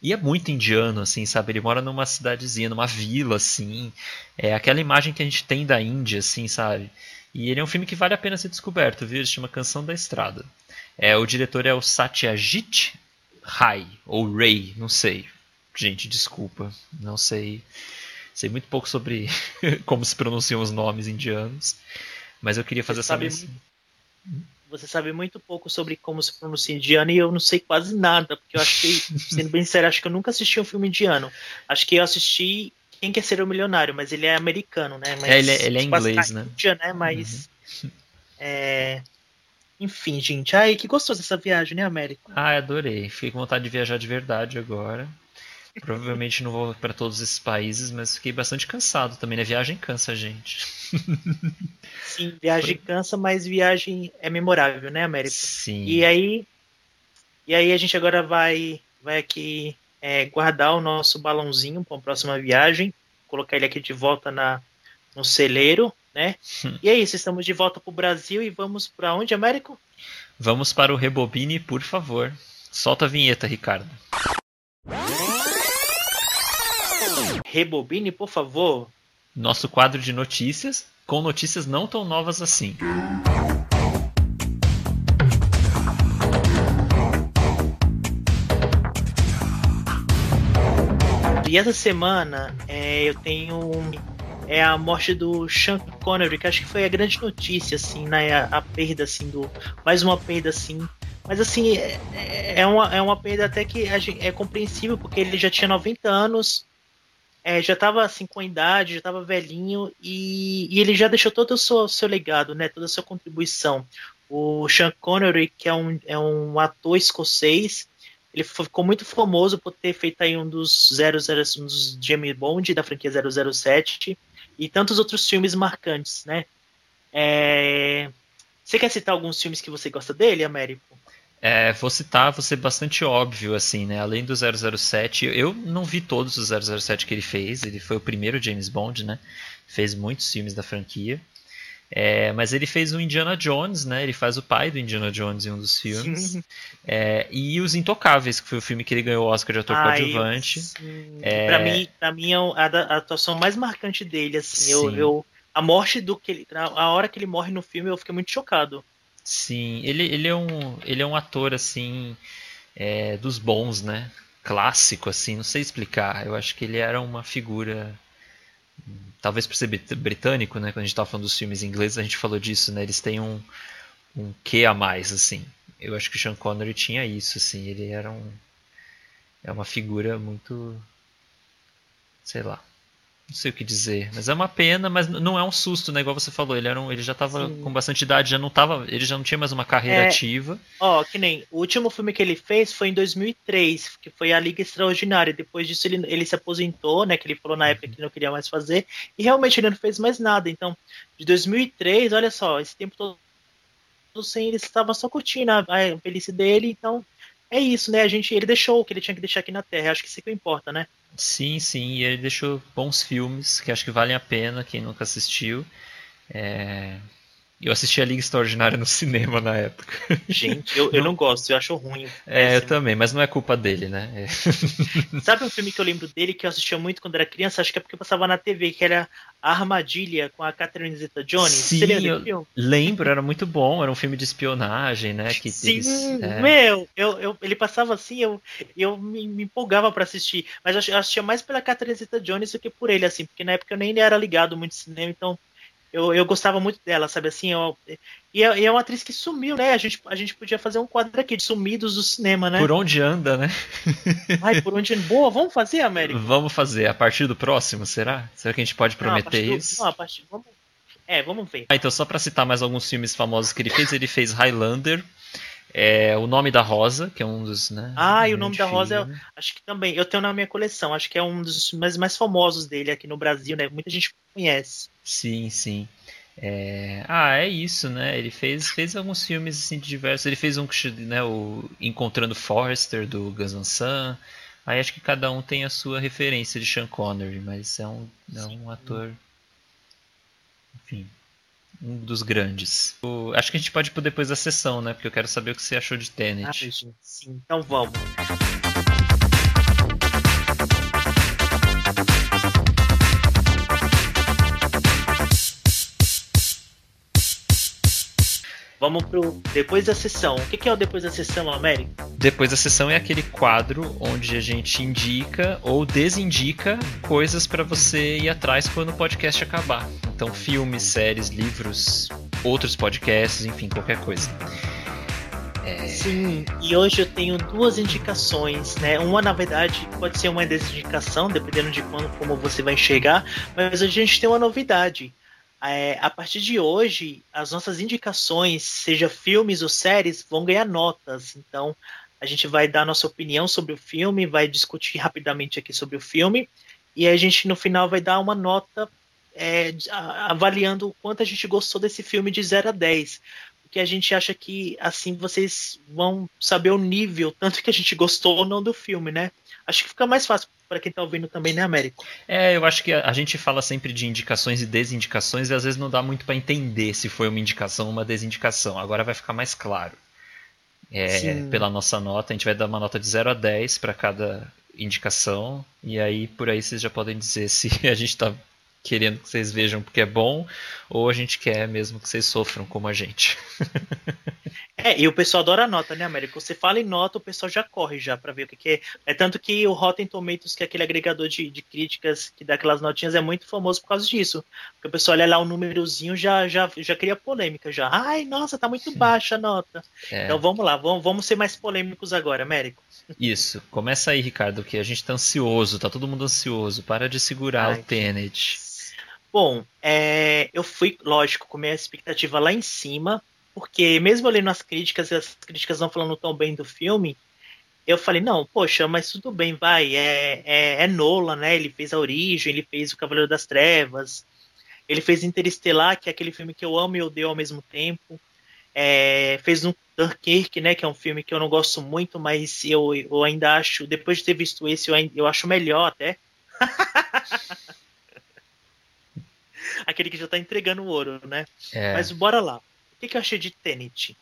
E é muito indiano, assim, sabe? Ele mora numa cidadezinha, numa vila, assim. É aquela imagem que a gente tem da Índia, assim, sabe? E ele é um filme que vale a pena ser descoberto, viu? Ele se chama Canção da Estrada. É, o diretor é o Satyajit Ray, ou Ray, não sei. Gente, desculpa, não sei. Sei muito pouco sobre (laughs) como se pronunciam os nomes indianos. Mas eu queria fazer Você essa sabe. Você sabe muito pouco sobre como se pronuncia indiano e eu não sei quase nada, porque eu acho que, (laughs) sendo bem sério, acho que eu nunca assisti um filme indiano. Acho que eu assisti Quem Quer Ser o Milionário, mas ele é americano, né? Mas, É, ele é- ele é passa inglês, né? Uhum. Índia, né? Mas. (laughs) é, Enfim, gente. Ai, que gostoso essa viagem, né, Américo? Ah, adorei. Fiquei com vontade de viajar de verdade agora. Provavelmente não vou para todos esses países, mas fiquei bastante cansado também, né? Viagem cansa a gente. (laughs) Sim, viagem cansa, mas viagem é memorável, né, Américo? Sim. E aí, e aí a gente agora vai, vai aqui é, guardar o nosso balãozinho para a próxima viagem, colocar ele aqui de volta na, no celeiro, né? (laughs) E é isso, estamos de volta para o Brasil e vamos para onde, Américo? Vamos para o Rebobine, por favor. Solta a vinheta, Ricardo. Rebobine, por favor. Nosso quadro de notícias, com notícias não tão novas assim. E essa semana é, eu tenho é a morte do Sean Connery, que acho que foi a grande notícia, assim, né? A, a perda, assim, do. Mais uma perda, assim. Mas assim, é, é uma, é uma perda até que gente- é compreensível, porque ele já tinha 90 anos, é, já estava assim com a idade, já estava velhinho, e, e ele já deixou todo o seu, seu legado, né? Toda a sua contribuição. O Sean Connery, que é um, é um ator escocês, ele ficou muito famoso por ter feito aí um dos 00, um dos James Bond da franquia 007 e tantos outros filmes marcantes, né? É, Você quer citar alguns filmes que você gosta dele, Américo? É, vou citar, vou ser bastante óbvio, assim, né? Além do 007, eu não vi todos os 007 que ele fez, ele foi o primeiro James Bond, né? Fez muitos filmes da franquia. É, mas ele fez o Indiana Jones, né? Ele faz o pai do Indiana Jones em um dos filmes. É, e Os Intocáveis, que foi o filme que ele ganhou o Oscar de ator Ai, coadjuvante. É. Pra mim, pra mim é a, a atuação mais marcante dele, assim. Eu, eu, a morte do que ele. A hora que ele morre no filme, eu fiquei muito chocado. Sim, ele, ele, é um, ele é um ator, assim, é, dos bons, né? Clássico, assim, não sei explicar. Eu acho que ele era uma figura. Talvez por ser brit- britânico, né? Quando a gente estava falando dos filmes ingleses, a gente falou disso, né? Eles têm um, um quê a mais, assim. Eu acho que o Sean Connery tinha isso, assim. Ele era um. É uma figura muito. Sei lá. Não sei o que dizer. Mas é uma pena, mas não é um susto, né? Igual você falou, ele, era um, ele já estava com bastante idade, já não tava, ele já não tinha mais uma carreira É. ativa. Ó, que nem o último filme que ele fez foi em 2003, que foi A Liga Extraordinária. Depois disso ele, ele se aposentou, né? Que ele falou na época que não queria mais fazer. E realmente ele não fez mais nada. Então, de 2003, olha só, esse tempo todo sem ele estava só curtindo a, a velhice dele. Então, é isso, né? A gente, ele deixou o que ele tinha que deixar aqui na Terra. Acho que isso que importa, né? Sim, sim, e ele deixou bons filmes que acho que valem a pena quem nunca assistiu. É, Eu assisti a Liga Extraordinária no cinema na época. Gente, eu, eu não gosto, eu acho ruim. É, eu também, mas não é culpa dele, né? É. (laughs) Sabe um filme que eu lembro dele que eu assistia muito quando era criança? Acho que é porque passava na TV, que era A Armadilha com a Catherine Zeta-Jones. Sim, Você lembra lembro, era muito bom, era um filme de espionagem, né? Que Sim, eles- é. meu, eu, eu- ele passava assim, eu, eu me, me empolgava pra assistir, mas eu assistia mais pela Catherine Zeta-Jones do que por ele, assim, porque na época eu nem era ligado muito em cinema, então eu, eu gostava muito dela, sabe assim, eu, e, é, e é uma atriz que sumiu, né, a gente, a gente podia fazer um quadro aqui de sumidos do cinema, né? Por onde anda, né? (laughs) Ai, por onde... Boa, vamos fazer, América? Vamos fazer a partir do próximo, será? Será que a gente pode Não, a prometer do- isso? Não, a partir, vamos, é, vamos ver. Ah, então, só pra citar mais alguns filmes famosos que ele fez, ele fez Highlander, é, O Nome da Rosa, que é um dos. Né, Ah, e o Nome da Rosa é- filme. Acho que também, eu tenho na minha coleção, acho que é um dos mais, mais famosos dele aqui no Brasil, né, muita gente conhece. Sim, sim. É, Ah, é isso, né? Ele fez, fez alguns filmes assim diversos. Ele fez um né, o Encontrando Forrester do Gus Van Sant. Aí acho que cada um tem a sua referência de Sean Connery, mas é um, é um ator, enfim, um dos grandes. O- acho que a gente pode ir depois da sessão, né? Porque eu quero saber o que você achou de Ah, Tenet. gente, sim, então vamos. Vamos pro depois da sessão. O que é o depois da sessão, América? Depois da sessão é aquele quadro onde a gente indica ou desindica coisas pra você ir atrás quando o podcast acabar. Então, filmes, séries, livros, outros podcasts, enfim, qualquer coisa. Sim, e hoje eu tenho duas indicações, né? Uma, na verdade, pode ser uma desindicação, dependendo de quando, como você vai enxergar, mas hoje a gente tem uma novidade. É, a partir de hoje, as nossas indicações, seja filmes ou séries, vão ganhar notas. Então, a gente vai dar nossa opinião sobre o filme, vai discutir rapidamente aqui sobre o filme, e a gente no final vai dar uma nota é, avaliando o quanto a gente gostou desse filme de 0 a 10 porque a gente acha que assim vocês vão saber o nível, tanto que a gente gostou ou não do filme, né? Acho que fica mais fácil para quem tá ouvindo também, né, Américo? É, eu acho que a, a gente fala sempre de indicações e desindicações e às vezes não dá muito pra entender se foi uma indicação ou uma desindicação. Agora vai ficar mais claro. É, pela nossa nota, a gente vai dar uma nota de 0 a 10 pra cada indicação e aí por aí vocês já podem dizer se (laughs) a gente tá querendo que vocês vejam porque é bom ou a gente quer mesmo que vocês sofram como a gente. (laughs) É, e o pessoal adora nota, né, Américo? Você fala em nota, o pessoal já corre já para ver o que, que é. É tanto que o Rotten Tomatoes, que é aquele agregador de, de críticas que dá aquelas notinhas, é muito famoso por causa disso. Porque o pessoal olha lá o númerozinho já já já cria polêmica já. Ai, nossa, tá muito baixa a nota. É, Então vamos lá, vamos, vamos ser mais polêmicos agora, Américo. Isso, começa aí, Ricardo, que a gente tá ansioso, tá todo mundo ansioso. Para de segurar Ai, o Tenet. Bom, é, eu fui, lógico, com minha expectativa lá em cima, porque mesmo lendo as críticas e as críticas não falando tão bem do filme, eu falei, não, poxa, mas tudo bem, vai, é, é, é Nolan, né? Ele fez A Origem, ele fez O Cavaleiro das Trevas, ele fez Interestelar, que é aquele filme que eu amo e odeio ao mesmo tempo. É, fez um Dunkirk, né? Que é um filme que eu não gosto muito, mas eu, eu ainda acho, depois de ter visto esse, eu, eu acho melhor até. (laughs) Aquele que já tá entregando o ouro, né? É, Mas bora lá. O que, que eu achei de Tenet?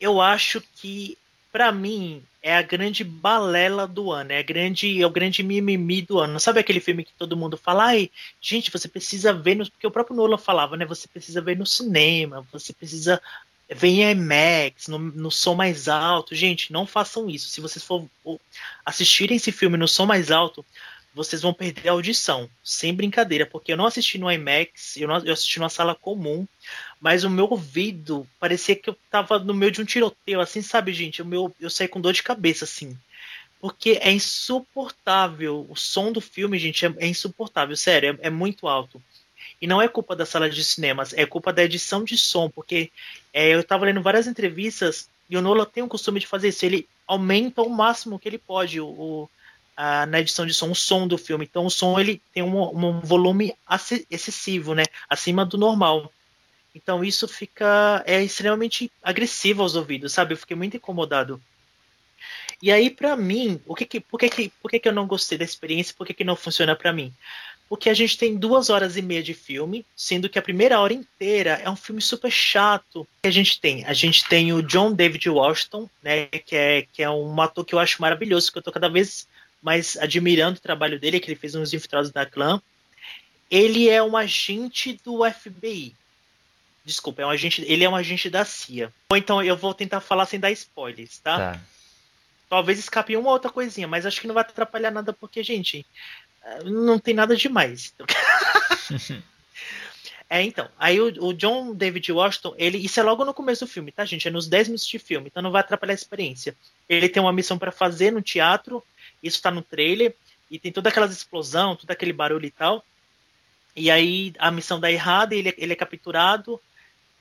Eu acho que, pra mim, é a grande balela do ano. É, a grande, é o grande mimimi do ano. Sabe aquele filme que todo mundo fala? Ai, gente, você precisa ver. No... Porque o próprio Nolan falava, né? Você precisa ver no cinema. Você precisa ver em IMAX, no, no som mais alto. Gente, não façam isso. Se vocês for assistirem esse filme no som mais alto, vocês vão perder a audição, sem brincadeira, porque eu não assisti no IMAX, eu, não, eu assisti numa sala comum, mas o meu ouvido parecia que eu tava no meio de um tiroteio, assim, sabe, gente? O meu, eu saí com dor de cabeça, assim. Porque é insuportável. O som do filme, gente, é, é insuportável. Sério, é, é, muito alto. E não é culpa da sala de cinemas, é culpa da edição de som. Porque é, eu estava lendo várias entrevistas e o Nola tem o costume de fazer isso. Ele aumenta o máximo que ele pode o, na edição de som o som do filme. Então o som ele tem um, um volume excessivo, né? Acima do normal. Então isso fica é extremamente agressivo aos ouvidos, sabe? Eu fiquei muito incomodado. E aí, para mim, o que que, por, que, que, por que, que eu não gostei da experiência? Por que, que não funciona para mim? Porque a gente tem duas horas e meia de filme, sendo que a primeira hora inteira é um filme super chato. Que a gente tem, a gente tem o John David Washington, né, que é que é um ator que eu acho maravilhoso, que eu tô cada vez mais admirando o trabalho dele, que ele fez uns infiltrados da clã. Ele é um agente do FBI. Desculpa, é um agente, ele é um agente da CIA. Ou então eu vou tentar falar sem dar spoilers, tá? tá. Talvez escape uma outra coisinha, mas acho que não vai atrapalhar nada, porque, gente, não tem nada demais. (laughs) é, então. Aí o, o, John David Washington, ele. Isso é logo no começo do filme, tá, gente? É nos 10 minutos de filme, então não vai atrapalhar a experiência. Ele tem uma missão para fazer no teatro, isso tá no trailer, e tem toda aquela explosão, todo aquele barulho e tal. E aí a missão dá errada, ele, ele é capturado,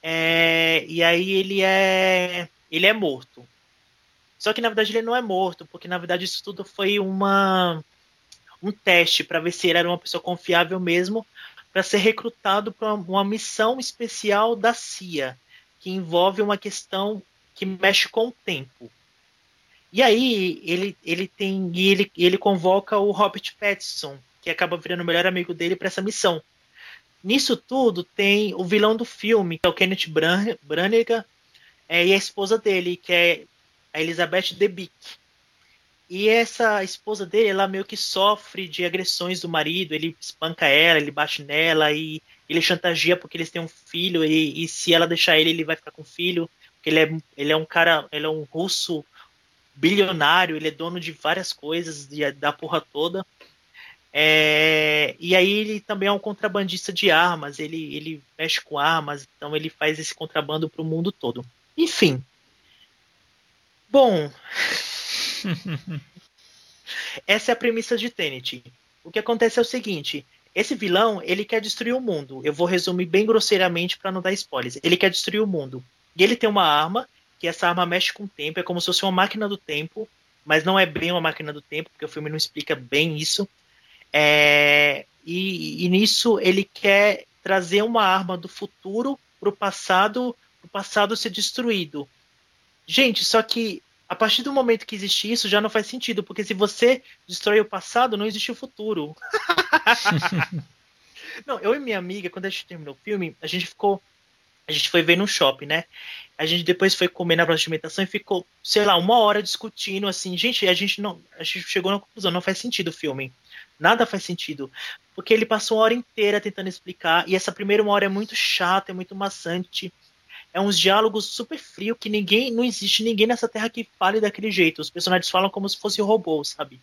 é, e aí ele é. ele é morto. Só que na verdade ele não é morto, porque na verdade isso tudo foi uma um teste para ver se ele era uma pessoa confiável mesmo, para ser recrutado para uma missão especial da CIA, que envolve uma questão que mexe com o tempo. E aí ele, ele tem e ele, ele convoca o Robert Pattinson, que acaba virando o melhor amigo dele para essa missão. Nisso tudo tem o vilão do filme, que é o Kenneth Branagh, é, e a esposa dele, que é a Elizabeth Debicki. E essa esposa dele, ela meio que sofre de agressões do marido, ele espanca ela, ele bate nela e ele chantageia porque eles têm um filho e, e se ela deixar ele, ele vai ficar com o filho. Porque ele é, ele é um cara, ele é um russo bilionário, ele é dono de várias coisas, de, da porra toda. É, e aí ele também é um contrabandista de armas, ele, ele mexe com armas, então ele faz esse contrabando para o mundo todo. Enfim. Bom. (laughs) essa é a premissa de Tenet. O que acontece é o seguinte: esse vilão ele quer destruir o mundo. Eu vou resumir bem grosseiramente para não dar spoilers. Ele quer destruir o mundo. E ele tem uma arma, que essa arma mexe com o tempo, é como se fosse uma máquina do tempo, mas não é bem uma máquina do tempo, porque o filme não explica bem isso. É, e, e, nisso ele quer trazer uma arma do futuro para o passado, o passado ser destruído. Gente, só que a partir do momento que existe isso já não faz sentido, porque se você destrói o passado, não existe o futuro. (laughs) não, eu e minha amiga, quando a gente terminou o filme, a gente ficou. A gente foi ver no shopping, né? A gente depois foi comer na praça de alimentação e ficou, sei lá, uma hora discutindo assim, gente, a gente não. A gente chegou na conclusão, não faz sentido o filme. Nada faz sentido. Porque ele passou uma hora inteira tentando explicar, e essa primeira uma hora é muito chata, é muito maçante. É uns diálogos super frio que ninguém. Não existe ninguém nessa terra que fale daquele jeito. Os personagens falam como se fosse robô, sabe?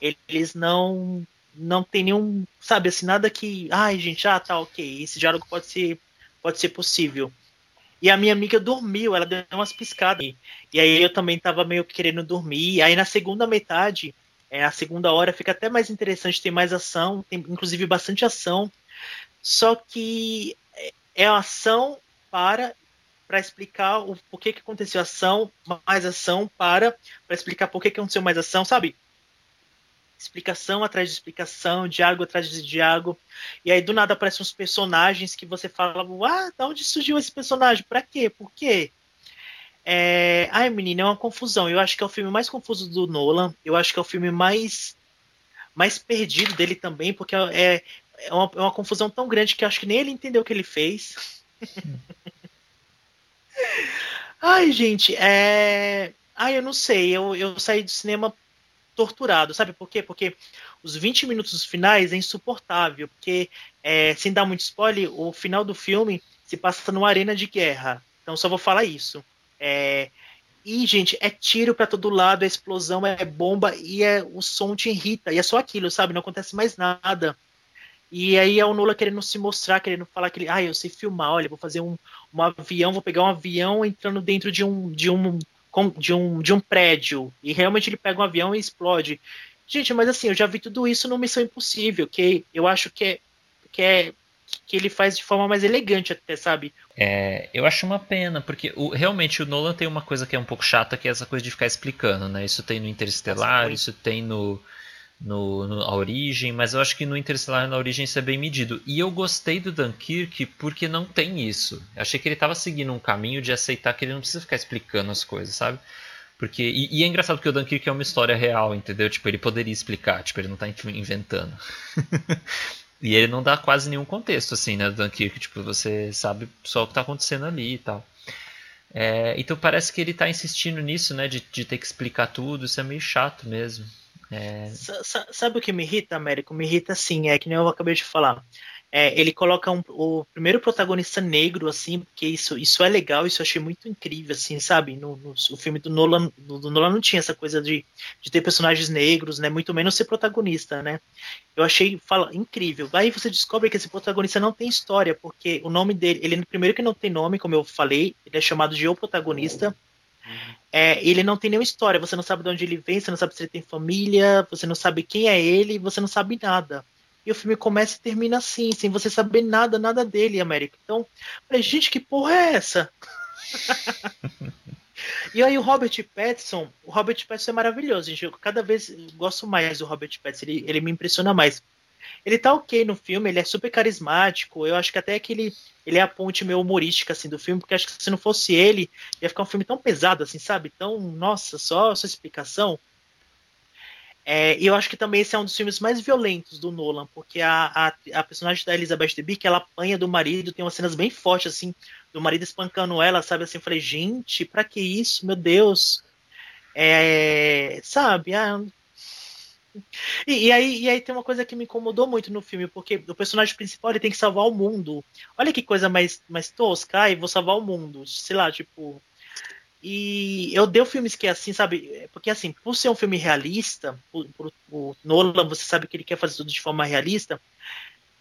Eles não. Não tem nenhum. Sabe, assim, nada que. Ai, gente, ah, tá, ok. Esse diálogo pode ser. Pode ser possível. E a minha amiga dormiu, ela deu umas piscadas. E aí eu também tava meio querendo dormir. Aí na segunda metade, é, a segunda hora fica até mais interessante, tem mais ação, tem inclusive bastante ação. Só que é, é ação para para explicar o porquê que aconteceu ação, mais ação para para explicar por que aconteceu mais ação, sabe? Explicação atrás de explicação, diálogo atrás de diálogo. E aí do nada aparecem uns personagens que você fala, ah, da onde surgiu esse personagem? Para quê? Por quê? É... Ai, menina, é uma confusão. Eu acho que é o filme mais confuso do Nolan. Eu acho que é o filme mais mais perdido dele também, porque é, é, uma, é uma confusão tão grande que eu acho que nem ele entendeu o que ele fez. (laughs) Ai, gente, é. Ai, eu não sei. Eu, eu saí do cinema torturado, sabe por quê? Porque os 20 minutos finais é insuportável, porque, é, sem dar muito spoiler, o final do filme se passa numa arena de guerra. Então só vou falar isso. É, e, gente, é tiro para todo lado, é explosão, é bomba, e é, o som te irrita, e é só aquilo, sabe? Não acontece mais nada. E aí é o Nula querendo se mostrar, querendo falar que ele, ah, eu sei filmar, olha, vou fazer um, um avião, vou pegar um avião entrando dentro de um, de um de um, de um prédio e realmente ele pega um avião e explode. Gente, mas assim, eu já vi tudo isso no Missão Impossível, que eu acho que é, que é que ele faz de forma mais elegante até, sabe? É, eu acho uma pena, porque o- realmente o Nolan tem uma coisa que é um pouco chata, que é essa coisa de ficar explicando, né? Isso tem no Interestelar, isso tem no, no, no A Origem, mas eu acho que no Interestelar e na Origem isso é bem medido. E eu gostei do Dunkirk porque não tem isso. Eu achei que ele estava seguindo um caminho de aceitar que ele não precisa ficar explicando as coisas, sabe? Porque, e, e é engraçado porque o Dunkirk é uma história real, entendeu? Tipo, ele poderia explicar, tipo, ele não tá inventando. (laughs) E ele não dá quase nenhum contexto, assim, né, do Dunkirk. Tipo, você sabe só o que tá acontecendo ali e tal. É, então parece que ele tá insistindo nisso, né, de, de ter que explicar tudo. Isso é meio chato mesmo. É, Sa- sa- Sabe o que me irrita, Américo? Me irrita assim, é que nem eu acabei de falar. É, ele coloca um- o primeiro protagonista negro, assim, porque isso, isso é legal, isso eu achei muito incrível, assim, sabe? No, no- o filme do Nolan, do, do Nolan não tinha essa coisa de, de ter personagens negros, né? Muito menos ser protagonista, né? Eu achei fala, incrível. Aí você descobre que esse protagonista não tem história, porque o nome dele, ele primeiro que não tem nome, como eu falei, ele é chamado de O Protagonista. É, ele não tem nenhuma história, você não sabe de onde ele vem, você não sabe se ele tem família, você não sabe quem é ele, você não sabe nada. E o filme começa e termina assim, sem você saber nada, nada dele, América. Então, falei, gente, que porra é essa? (laughs) e aí o Robert Pattinson, o Robert Pattinson é maravilhoso, gente. Eu cada vez gosto mais do Robert Pattinson, ele, ele me impressiona mais. Ele tá ok no filme, ele é super carismático. Eu acho que até que ele, ele é a ponte meio humorística assim, do filme, porque acho que se não fosse ele, ia ficar um filme tão pesado, assim, sabe? Tão, nossa, só essa explicação. É, e eu acho que também esse é um dos filmes mais violentos do Nolan, porque a, a, a personagem da Elizabeth Debicki, ela apanha do marido, tem umas cenas bem fortes, assim, do marido espancando ela, sabe? Assim, eu falei, gente, pra que isso? Meu Deus. É, sabe? Ah, e, e aí, e aí tem uma coisa que me incomodou muito no filme, porque o personagem principal ele tem que salvar o mundo. Olha que coisa mais, mais tosca, ai, vou salvar o mundo. Sei lá, tipo. E eu dei filmes que assim, sabe? Porque assim, por ser um filme realista, por, por, o Nolan, você sabe que ele quer fazer tudo de forma realista.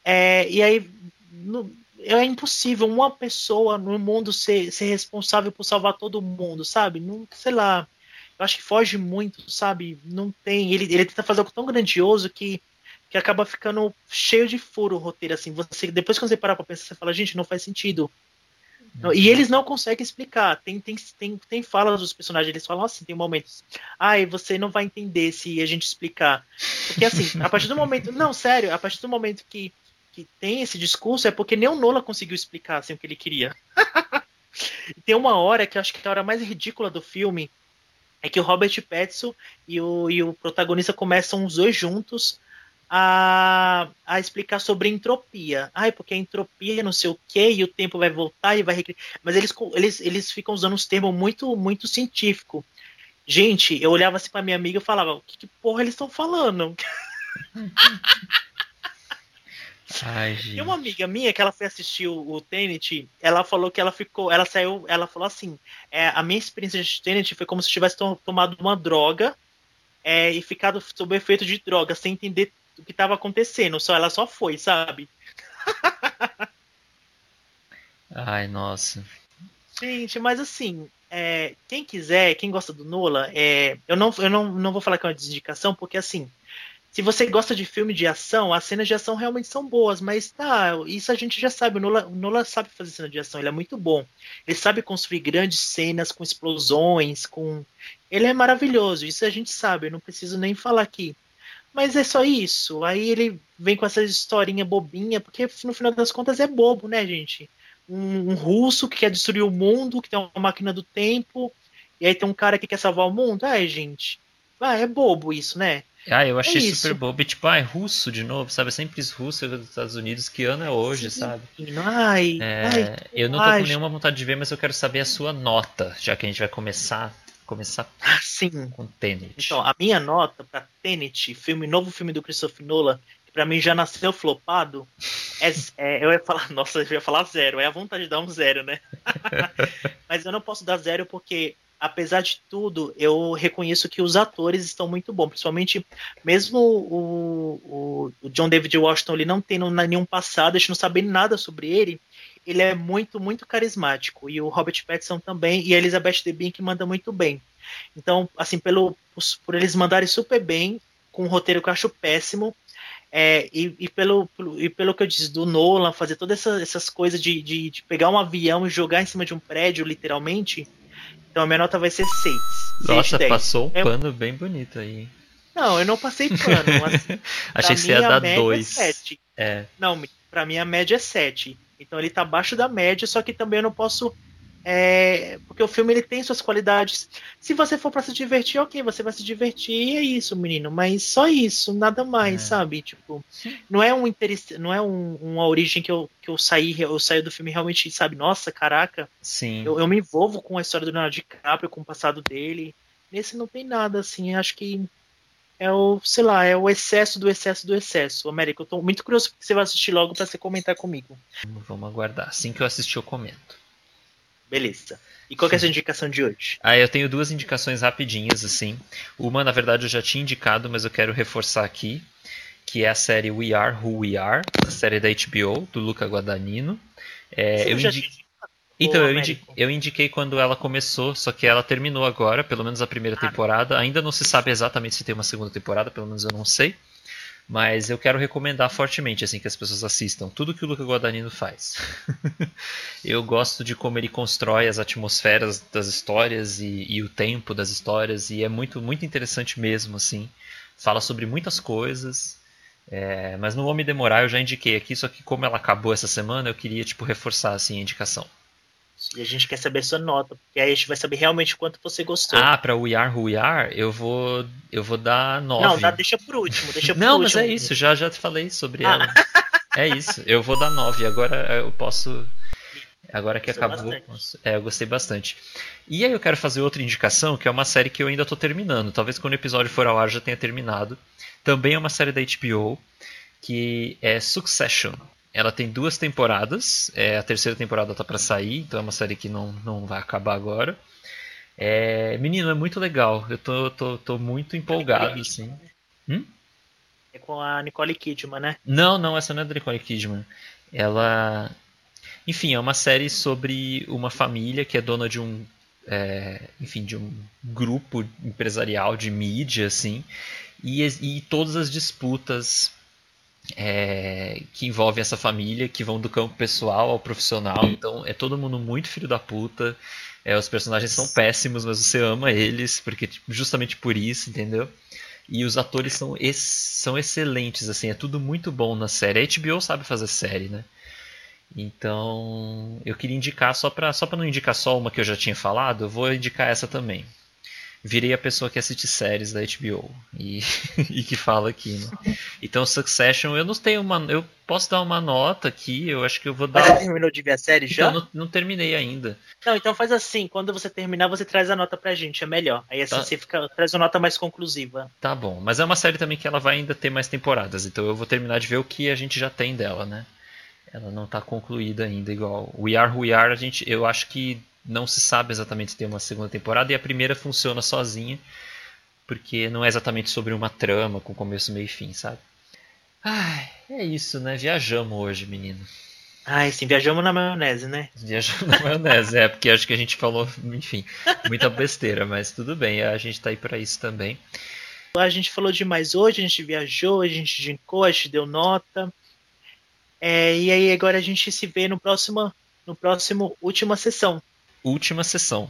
É, e aí no, é impossível uma pessoa no mundo ser, ser responsável por salvar todo mundo, sabe? Não, sei lá. Eu acho que foge muito, sabe? Não tem. Ele, ele tenta fazer algo tão grandioso que, que acaba ficando cheio de furo o roteiro, assim. Você, depois que você parar pra pensar, você fala, gente, não faz sentido. Não, E eles não conseguem explicar. Tem, tem, tem, tem falas dos personagens, eles falam assim, tem momentos. Ai, você não vai entender se a gente explicar. Porque assim, a partir do momento. Não, sério, a partir do momento que, que tem esse discurso, é porque nem o Nola conseguiu explicar assim, o que ele queria. (laughs) Tem uma hora que eu acho que é a hora mais ridícula do filme é que o Robert Pattinson e o, e o protagonista começam os dois juntos a, a explicar sobre entropia. Ai, porque a entropia não sei o que, e o tempo vai voltar e vai recriar. Mas eles, eles, eles ficam usando uns termos muito, muito científicos. Gente, eu olhava assim pra minha amiga e falava, o que, que porra eles estão falando? (laughs) Ai, gente. Tem uma amiga minha que ela foi assistir o, o Tenet, ela falou que ela ficou, ela saiu, ela falou assim, é, a minha experiência de Tenet foi como se tivesse to- tomado uma droga é, e ficado sob efeito de droga, sem entender o que estava acontecendo, só ela só foi, sabe? (laughs) Ai, nossa. Gente, mas assim, é, quem quiser, quem gosta do Nola, é, eu, não, eu não, não vou falar que é uma desindicação, porque assim, se você gosta de filme de ação, as cenas de ação realmente são boas, mas tá, isso a gente já sabe. O Nola, o sabe fazer cena de ação, ele é muito bom. Ele sabe construir grandes cenas com explosões, com. Ele é maravilhoso, isso a gente sabe, eu não preciso nem falar aqui. Mas é só isso. Aí ele vem com essa historinha bobinha, porque no final das contas é bobo, né, gente? Um, um russo que quer destruir o mundo, que tem uma máquina do tempo, e aí tem um cara que quer salvar o mundo. Ai, gente. Ah, é bobo isso, né? Ah, eu achei É super bobo. E, tipo, ah, é russo de novo, sabe? É sempre russo dos Estados Unidos. Que ano é hoje, Sim. sabe? Ai, É, ai, eu não tô com nenhuma vontade de ver, mas eu quero saber a sua nota, já que a gente vai começar, começar Ah, sim. com Tenet. Então, a minha nota pra Tenet, filme, novo filme do Christopher Nolan, que pra mim já nasceu flopado, é, é- eu ia falar, (laughs) nossa, eu ia falar zero, é a vontade de dar um zero, né? (laughs) Mas eu não posso dar zero porque, apesar de tudo, eu reconheço que os atores estão muito bons, principalmente, mesmo o, o, o John David Washington, ele não tendo nenhum passado, a gente não sabe nada sobre ele, ele é muito, muito carismático. E o Robert Pattinson também, e a Elizabeth Debicki que manda muito bem. Então, assim, pelo, por eles mandarem super bem, com um roteiro que eu acho péssimo, é, e, e, pelo, e pelo que eu disse do Nolan, fazer todas essas, essas coisas de, de, de, pegar um avião e jogar em cima de um prédio, literalmente. Então a minha nota vai ser 6. Nossa, passou um é... pano bem bonito aí. Não, eu não passei pano. (laughs) Mas Achei que você ia dar 2. É é. Não, pra mim a média é 7. Então ele tá abaixo da média, só que também eu não posso é, porque o filme ele tem suas qualidades. Se você for para se divertir, ok, você vai se divertir e é isso, menino. Mas só isso, nada mais, é. sabe? Tipo, não é um interesse, não é um, uma origem que eu, que eu saí, eu saio do filme realmente, sabe? Nossa, caraca. Sim. Eu, eu me envolvo com a história do Leonardo DiCaprio, com o passado dele. Nesse não tem nada, assim. Acho que é o, sei lá, é o excesso do excesso do excesso. América, eu tô muito curioso que você vai assistir logo para você comentar comigo. Vamos aguardar. Assim que eu assistir, eu comento. Beleza. E qual é a sua indicação de hoje? Ah, eu tenho duas indicações rapidinhas, assim. Uma, na verdade, eu já tinha indicado, mas eu quero reforçar aqui, que é a série We Are Who We Are, a série da HBO, do Luca Guadagnino. É, eu indi... Então, eu, indi... eu, indiquei quando ela começou, só que ela terminou agora, pelo menos a primeira ah. temporada. Ainda não se sabe exatamente se tem uma segunda temporada, pelo menos eu não sei. Mas eu quero recomendar fortemente assim que as pessoas assistam tudo que o Luca Guadagnino faz. (laughs) eu gosto de como ele constrói as atmosferas das histórias e, e, o tempo das histórias e é muito muito interessante mesmo assim. Fala sobre muitas coisas, é, mas não vou me demorar. Eu já indiquei aqui, só que como ela acabou essa semana, eu queria tipo reforçar assim a indicação. E a gente quer saber sua nota, porque aí a gente vai saber realmente quanto você gostou. Ah, pra We Are Who We Are, eu vou, eu vou dar 9. Não, dá, deixa por último, deixa por Não, último. mas é isso, já, já te falei sobre ah. ela. É isso, eu vou dar 9. Agora eu posso. Agora que Gostou acabou. É, eu gostei bastante. E aí eu quero fazer outra indicação, que é uma série que eu ainda tô terminando. Talvez quando o episódio for ao ar já tenha terminado. Também é uma série da HBO, que é Succession. Ela tem duas temporadas. É, a terceira temporada tá para sair, então é uma série que não, não vai acabar agora. É, menino, é muito legal. Eu tô, tô, tô muito empolgado, assim. Hum? É com a Nicole Kidman, né? Não, não, essa não é da Nicole Kidman. Ela. Enfim, é uma série sobre uma família que é dona de um. É, enfim, de um grupo empresarial de mídia, assim. E, e todas as disputas é, que envolvem essa família, que vão do campo pessoal ao profissional. Então é todo mundo muito filho da puta. É, os personagens são péssimos, mas você ama eles, porque tipo, justamente por isso, entendeu? E os atores são, ex são excelentes, assim, é tudo muito bom na série. A HBO sabe fazer série, né? Então, eu queria indicar, só para só pra não indicar só uma que eu já tinha falado, eu vou indicar essa também virei a pessoa que assiste séries da HBO e, (laughs) e que fala aqui. Né? Então, Succession, eu não tenho uma. Eu posso dar uma nota aqui, eu acho que eu vou dar. Mas você terminou de ver a série já? Então, não, não, terminei ainda. Não, então faz assim: quando você terminar, você traz a nota pra gente, é melhor. Aí assim tá. você fica, traz uma nota mais conclusiva. Tá bom, mas é uma série também que ela vai ainda ter mais temporadas, então eu vou terminar de ver o que a gente já tem dela, né? Ela não tá concluída ainda, igual. We Are Who We Are, a gente, eu acho que não se sabe exatamente se tem uma segunda temporada e a primeira funciona sozinha, porque não é exatamente sobre uma trama com começo, meio e fim, sabe? Ai, é isso, né? Viajamos hoje, menino. Ai, sim, viajamos na maionese, né? Viajamos na maionese, é, porque acho que a gente falou, enfim, muita besteira, mas tudo bem, a gente tá aí para isso também. A gente falou demais hoje, a gente viajou, a gente gincou, a gente deu nota. É, e aí agora a gente se vê no próximo, no próximo última sessão última sessão.